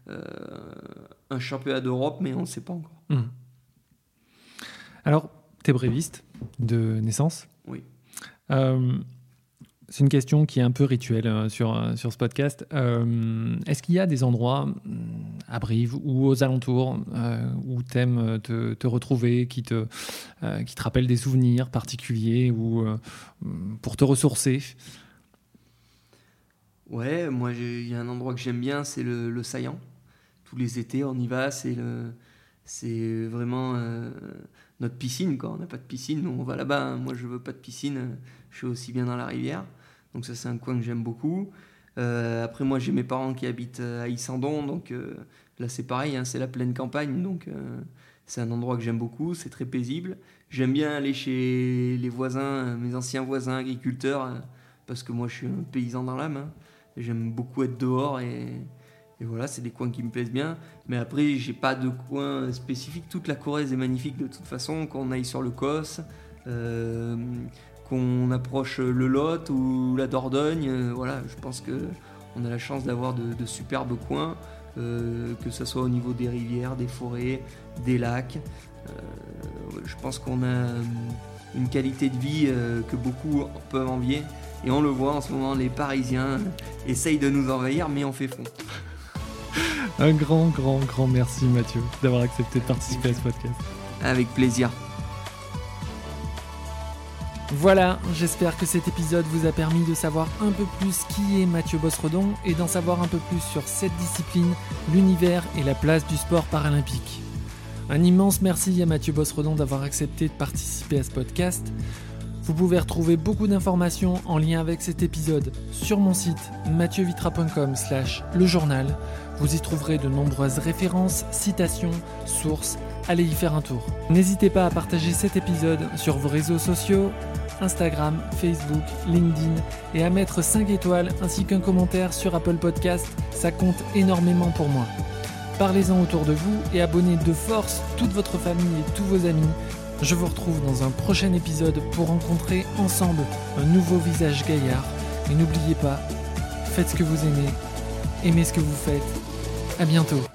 Speaker 1: un championnat d'Europe, mais on ne sait pas encore.
Speaker 2: Mmh. Alors, tu es bréviste de naissance?
Speaker 1: Oui.
Speaker 2: Euh, c'est une question qui est un peu rituelle euh, sur, euh, sur ce podcast. Est-ce qu'il y a des endroits à Brive ou aux alentours où tu aimes te, te, retrouver, qui te, qui te rappellent des souvenirs particuliers ou pour te ressourcer?
Speaker 1: Ouais, moi il y a un endroit que j'aime bien, c'est le, le, Saillant. Tous les étés, on y va, c'est le, c'est vraiment notre piscine. Quoi. On n'a pas de piscine, nous on va là-bas. Hein. Moi je veux pas de piscine, je suis aussi bien dans la rivière. Donc ça c'est un coin que j'aime beaucoup. Euh, après moi j'ai mes parents qui habitent euh, à Issandon, donc euh, là c'est pareil, hein, c'est la pleine campagne, donc c'est un endroit que j'aime beaucoup, c'est très paisible. J'aime bien aller chez les voisins, mes anciens voisins agriculteurs, parce que moi je suis un paysan dans l'âme. Hein. J'aime beaucoup être dehors et, et voilà, c'est des coins qui me plaisent bien. Mais après, j'ai pas de coin spécifique. Toute la Corrèze est magnifique de toute façon. Qu'on aille sur le Cos, euh, qu'on approche le Lot ou la Dordogne, euh, voilà, je pense que on a la chance d'avoir de, superbes coins, euh, que ce soit au niveau des rivières, des forêts, des lacs. je pense qu'on a une qualité de vie que beaucoup peuvent envier. Et on le voit en ce moment, les Parisiens essayent de nous envahir, mais on fait fond.
Speaker 2: Un grand, grand, grand merci Mathieu d'avoir accepté de participer à ce podcast.
Speaker 1: Avec plaisir.
Speaker 2: Voilà, j'espère que cet épisode vous a permis de savoir un peu plus qui est Mathieu Bossredon et d'en savoir un peu plus sur cette discipline, l'univers et la place du sport paralympique. Un immense merci à Mathieu Bossredon d'avoir accepté de participer à ce podcast. Vous pouvez retrouver beaucoup d'informations en lien avec cet épisode sur mon site mathieuVitra.com slash le journal. Vous y trouverez de nombreuses références, citations, sources. Allez y faire un tour. N'hésitez pas à partager cet épisode sur vos réseaux sociaux, Instagram, Facebook, LinkedIn et à mettre 5 étoiles ainsi qu'un commentaire sur Apple Podcast. Ça compte énormément pour moi. Parlez-en autour de vous et abonnez de force toute votre famille et tous vos amis je vous retrouve dans un prochain épisode pour rencontrer ensemble un nouveau visage gaillard. Et n'oubliez pas, faites ce que vous aimez, aimez ce que vous faites. À bientôt.